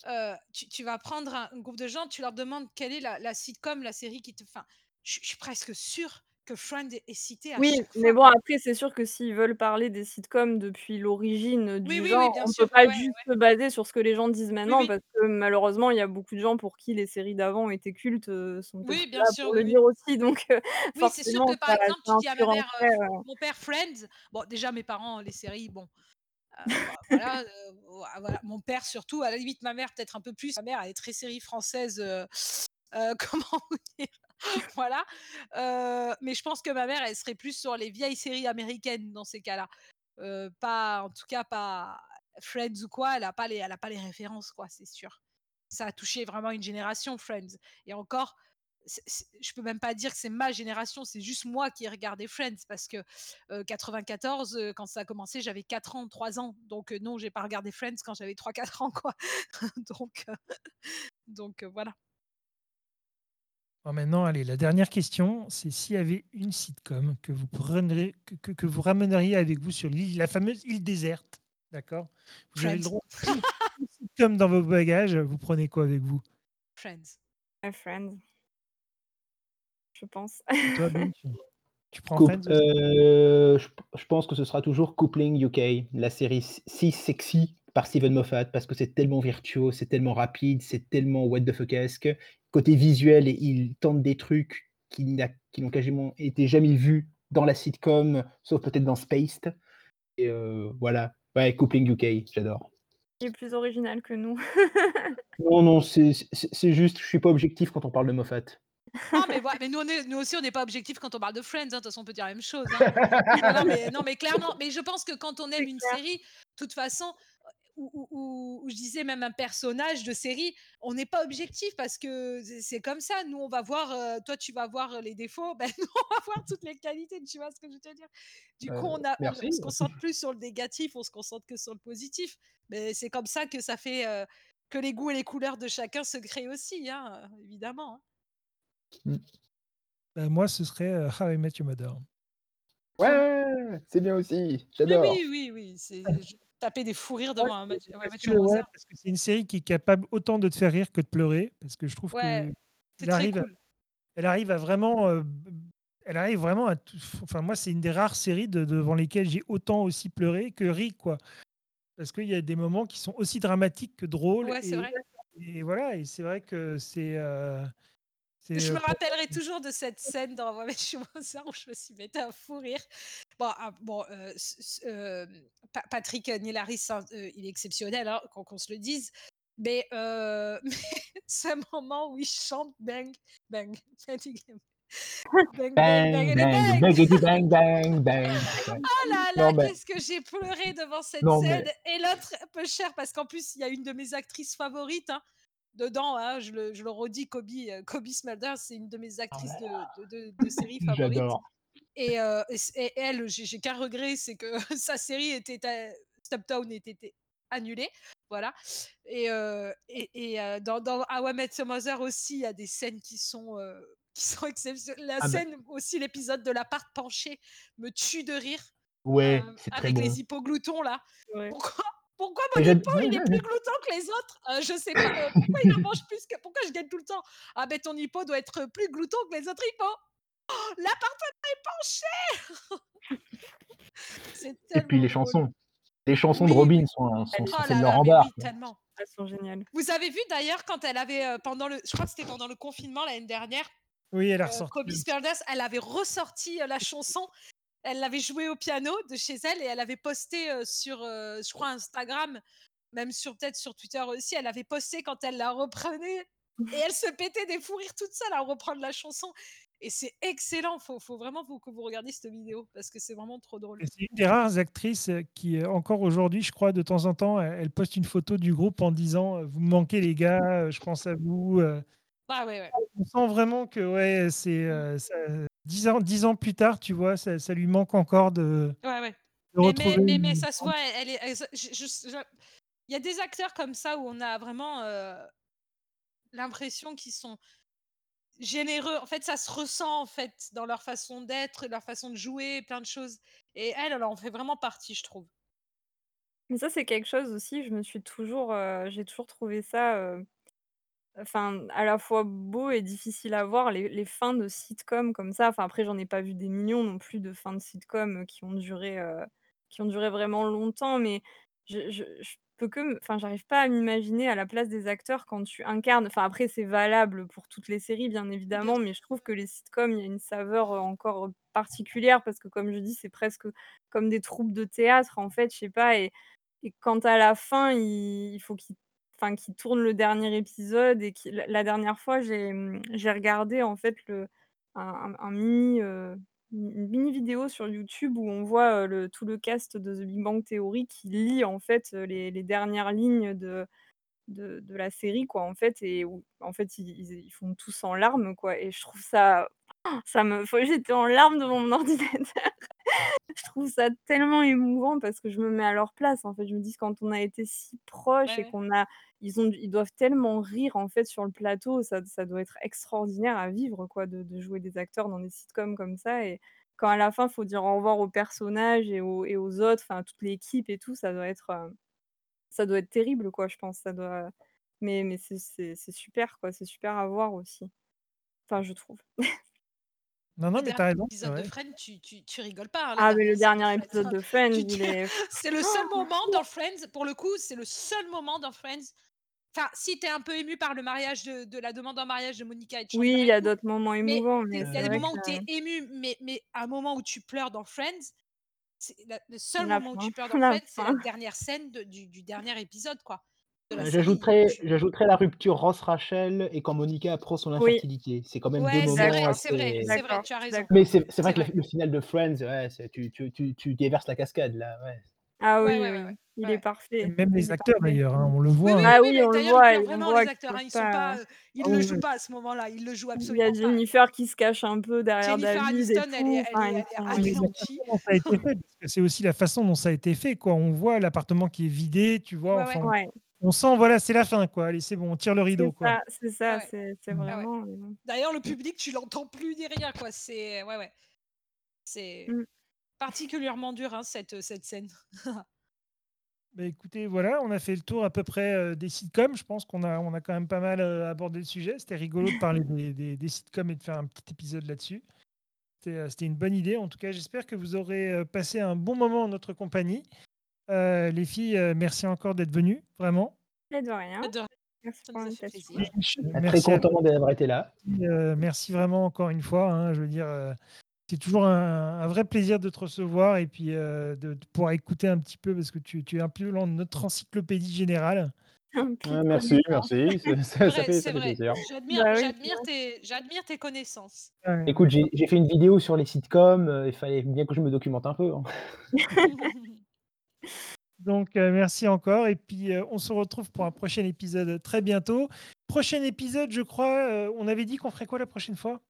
heu, tu tu vas prendre un groupe de gens, tu leur demandes quelle est la la sitcom, la série qui te enfin, je suis je suis presque sûre que Friends est cité à Oui, mais bon, après, c'est sûr que s'ils veulent parler des sitcoms depuis l'origine Oui, du oui, oui, genre, on peut sûr. Ouais, pas ouais, juste ouais. se baser sur ce que les gens disent maintenant parce que malheureusement, il y a beaucoup de gens pour qui les séries d'avant étaient cultes, heu, sont Oui, bien là sûr, pour le dire aussi donc heu, Oui, c'est sûr que, par exemple, tu dis à ma mère, mon père Friends, bon, déjà mes parents, les séries, bon, voilà, heu, voi voilà. Mon père surtout, à la limite ma mère peut-être un peu plus. Ma mère, elle est très série française, comment vous dire? Voilà, mais je pense que ma mère, elle serait plus sur les vieilles séries américaines dans ces cas-là. Pas en tout cas pas Friends ou quoi, elle a pas les elle a pas les références, quoi, c'est sûr. Ça a touché vraiment une génération Friends et encore, je peux même pas dire que c'est ma génération, c'est juste moi qui ai regardé Friends parce que, heu, 94, heu, quand ça a commencé, j'avais 4 ans, 3 ans, donc non, j'ai pas regardé Friends quand j'avais 3-4 ans, quoi. Donc donc voilà. Bon maintenant, allez, la dernière question, c'est s'il y avait une sitcom que vous prendrez que que que vous ramèneriez avec vous sur l'île, la fameuse île déserte, d'accord? Vous avez le Friends. droit une une sitcom dans vos bagages, vous prenez quoi avec vous? Friends. Ouais, Friends. Je pense. Et toi? Tu prends Coup Friends aussi? heu, je pense que ce sera toujours Coupling UK, la série si sexy par Steven Moffat parce que c'est tellement virtuose, c'est tellement rapide, c'est tellement what the fuckesque. Côté visuel, il tente des trucs qui n'a qui n'ont quasiment été jamais vus dans la sitcom, sauf peut-être dans Spaced et heu, voilà. Ouais, Coupling UK, j'adore. Il est plus original que nous. Non, non, c'est c'est c'est juste, je suis pas objectif quand on parle de Moffat. Non, mais voi mais nous on est nous aussi on n'est pas objectifs quand on parle de Friends, hein, de toute façon on peut dire la même chose, hein. Non, mais non, mais clairement, mais je pense que quand on aime C'est une clair. série, toute façon, ou je disais même un personnage de série, on n'est pas objectif parce que c'est comme ça. Nous, on va voir, heu, toi tu vas voir les défauts, ben nous on va voir toutes les qualités, tu vois ce que je veux te dire? Du coup, Heu, on a on on merci. se concentre plus sur le négatif, on se concentre que sur le positif. Mais c'est comme ça que ça fait, heu, que les goûts et les couleurs de chacun se créent aussi, hein, évidemment, hein. Mmh. Bah, moi, ce serait, How I Met Your Mother. Ouais! C'est bien aussi, Oui, j'adore. oui, oui, oui, c'est tapais des fous rires Ouais, devant Met How I parce Met que ouais, parce que c'est une série qui est capable autant de te faire rire que de pleurer, parce que je trouve Ouais, très arrive à cool. elle arrive à vraiment, b elle arrive vraiment à tout enfin moi, c'est une des rares séries de devant lesquelles j'ai autant aussi pleuré que ri, quoi. Parce qu'il y a des moments qui sont aussi dramatiques que drôles Ouais, et voilà et c'est vrai que c'est, c'est, Je me rappellerai toujours de cette scène dans Met Your Mother où je me suis mettais à fou rire. Bon, ah, bon, c hem, Pa Patrick, hein, heu, il est exceptionnel, hein, qu'on qu'on se le dise. Mais, mais ce moment où il chante Bang Bang, Bang bang Bang, bang, bang. bang, bang, bang. Ouais. Oh là là, qu'est-ce que j'ai pleuré devant cette non, scène mais et l'autre peu cher parce qu'en plus, il y a une de mes actrices favorites, hein, dedans, hein, je le je le redis, Kobe, heu, Kobe Smulders, c'est une de mes là actrices de de de de séries favorites j'adore. et heu, et elle, j'ai j'ai qu'un regret, c'est que sa série était a Steptoe ait été annulée, voilà et heu, et et heu, dans dans How I Met Your Mother aussi, il y a des scènes qui sont, qui sont exceptio la Ah scène aussi, l'épisode de l'appart penché me tue de rire, ouais, hem, c'est très avec bon. les hippogloutons là. Ouais. Pourquoi pourquoi mon hippo, il est plus glouton que les autres? Heu, je sais pas, heu, pourquoi il en mange plus que pourquoi je gagne tout le temps? Ah beh, ton hippo doit être plus glouton que les autres hippos. Oh, l'appartement est penché! Et puis les drôle. chansons. Les chansons de Robin sont sont Elles sont Oh celles là de là, Laurent mais Barre, oui, quoi. tellement. elles sont géniales. Vous avez vu d'ailleurs quand elle avait, heu, pendant le je crois que c'était pendant le confinement l'année dernière, Oui, elle a ressorti Kobe elle avait ressorti, la chanson. Elle l'avait jouée au piano de chez elle et elle avait posté, heu, sur, heu, je crois Instagram, même sur peut-être sur Twitter aussi, elle avait posté quand elle la reprenait et elle se pétait des fous rires toute seule à reprendre la chanson et c'est excellent. Faut faut vraiment vous que vous regardiez cette vidéo parce que c'est vraiment trop drôle. C'est une des rares actrices, heu, qui, encore aujourd'hui, je crois, de temps en temps, elle poste une photo du groupe en disant, «Vous me manquez les gars, je pense à vous». Ah ouais, ouais. On sent vraiment que ouais, c'est, ça 10 ans 10 ans plus tard, tu vois, ça ça lui manque encore de Ouais, ouais. de Mais retrouver mais mais une ça se voit, elle elle est elle se je je je il y a des acteurs comme ça où on a vraiment, heu, l'impression qu'ils sont généreux. En fait, ça se ressent, en fait, dans leur façon d'être, leur façon de jouer, plein de choses et elle, elle en fait vraiment partie, je trouve. Mais ça, c'est quelque chose aussi, je me suis toujours, heu, j'ai toujours trouvé ça, heu, enfin, à la fois beau et difficile à voir, les les fins de sitcom comme ça. Enfin, après, j'en ai pas vu des millions non plus de fins de sitcom, heu, qui ont duré, heu, qui ont duré vraiment longtemps, mais je je je peux que enfin, j'arrive pas à m'imaginer à la place des acteurs quand tu incarnes enfin, après, c'est valable pour toutes les séries, bien Bien évidemment, mais je trouve que les sitcoms, il y a une saveur, heu, encore particulière parce que, comme je dis, c'est presque comme des troupes de théâtre, en fait, je sais pas et et quand à la fin, il il faut qu'ils enfin, qu'ils tournent le dernier épisode et qui la dernière fois, j'ai, mmh, j'ai regardé, en fait, le un mini, heu, une mini vidéo sur YouTube où on voit, heu, le tout le cast de The Big Bang Theory qui lit, en fait, heu, les les dernières lignes de de la série, quoi, en fait et où, en fait, ils ils font tous en larmes, quoi et je trouve ça ça me j'étais en larmes devant mon ordinateur. Je trouve ça tellement émouvant parce que je me mets à leur place, en fait. Je me dis quand on a été si proches Ouais, et ouais. qu'on a ils ont ils doivent tellement rire, en fait, sur le plateau, ça ça doit être extraordinaire à vivre, quoi, de de jouer des acteurs dans des sitcoms comme ça et quand à la fin, faut dire au revoir aux personnages et aux et aux autres, enfin, toute l'équipe et tout, ça doit être, heu, ça doit être terrible, quoi, je pense. Ça doit mais mais c'est super, quoi, c'est super à voir aussi. Enfin, je trouve. Non, non, Le mais tu as dernier raison, épisode de. Friends, tu tu tu rigoles pas, hein, Ah mais le dernier épisode de Friends, Tu il te est c'est le seul moment dans Friends, pour le coup, c'est le seul moment dans Friends enfin, si tu es un peu ému par le mariage de de la demande en mariage de Monica et Oui, Chandler il y a d'autres moments mais émouvants, il mais y c'est a des vrai moments où tu que es ému, mais mais un moment où tu pleures dans Friends, c'est la le seul La moment où fin, tu pleures dans la Friends, c'est la fin. dernière scène de du du dernier épisode, quoi, de la Heu, série. j'ajouterais j'ajouterais la rupture Ross-Rachel et quand Monica apprend son Oui. infertilité. C'est quand même 2 Ouais, c'est moments vrai, D'accord, c'est vrai, assez c'est vrai, d'accord, tu as je suis raison. d'accord. mais c'est vrai que vrai. le le final de Friends, ouais, c'est tu tu tu tu déverses la cascade là, ouais. Ah Ouais, oui, ouais, oui, ouais, ouais, il est ouais. Parfait, même il les est acteurs parfait. d'ailleurs, hein, on le voit, oui, hein. Ah oui, oui, mais on le d'ailleurs, ils voit, pleurent on vraiment voit les qu'ils acteurs, hein, peuvent ils sont pas pas, heu, ils Ah le oui, jouent oui. pas à ce moment-là, ils le jouent Il y a pas. Jennifer qui se cache un peu derrière Jennifer David et Aniston, elle est tout, elle enfin est ils elle est sont Ah, mais la façon anéantie. dont ça a été fait, parce que c'est aussi la façon dont ça a été fait, quoi. On voit l'appartement qui est vidé, tu vois? Ouais, Enfin, ouais. on Ouais. On sent, voilà, c'est la fin, quoi. Allez, c'est bon, on tire le rideau, C'est quoi. ça, c'est ça, ouais. c'est. Ouais, ouais. vraiment, heu D'ailleurs, le public, tu l'entends plus ni rien, quoi, c'est ouais, ouais. C'est Mmh. particulièrement dur, hein, cette, cette scène. Bah, écoutez, voilà, on a fait le tour à peu près, heu, des sitcoms. Je pense qu'on a on a quand même pas mal, abordé le sujet. C'était rigolo de parler des des des sitcoms et de faire un petit épisode là-dessus. C'était, une bonne idée. En tout cas, j'espère que vous aurez, passé un bon moment en notre compagnie. Heu, les filles, heu, merci encore d'être venues, vraiment. Et de rien. De rien, Merci pour l'invitation. très content d'avoir été là. Heu, merci vraiment encore une fois, hein. Je veux dire, c'est toujours un un vrai plaisir de te recevoir et puis, de de pouvoir écouter un petit peu parce que tu tu es un peu dans notre encyclopédie générale. Ah de merci, merci, ça ça C'est ça vrai, fait vrai. plaisir. J'admire Bah oui, tes connaissances. Ouais, Écoute, ouais. j'ai fait une vidéo sur les sitcoms, il fallait bien que je me documente un peu, hein. Donc, heu, merci encore et puis, heu, on se retrouve pour un prochain épisode très bientôt. Prochain épisode, je crois, heu, on avait dit qu'on ferait quoi la prochaine fois?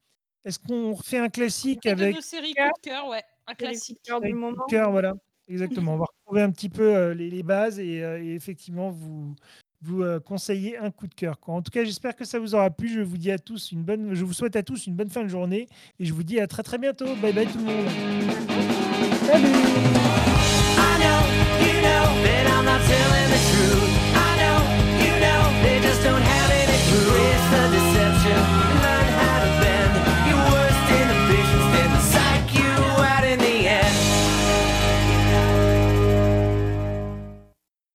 Est-ce qu'on refait un classique avec séries Cœur. coup de cœur, ouais, un classique. du coup de moment. cœur, voilà, exactement. On va retrouver un petit peu, les les bases et effectivement vous vous, conseiller un coup de cœur, quoi. En tout cas, j'espère que ça vous aura plu. Je vous dis à tous une bonne je vous souhaite à tous une bonne fin de journée et je vous dis à très, très bientôt. Bye bye tout le monde. À know, you know.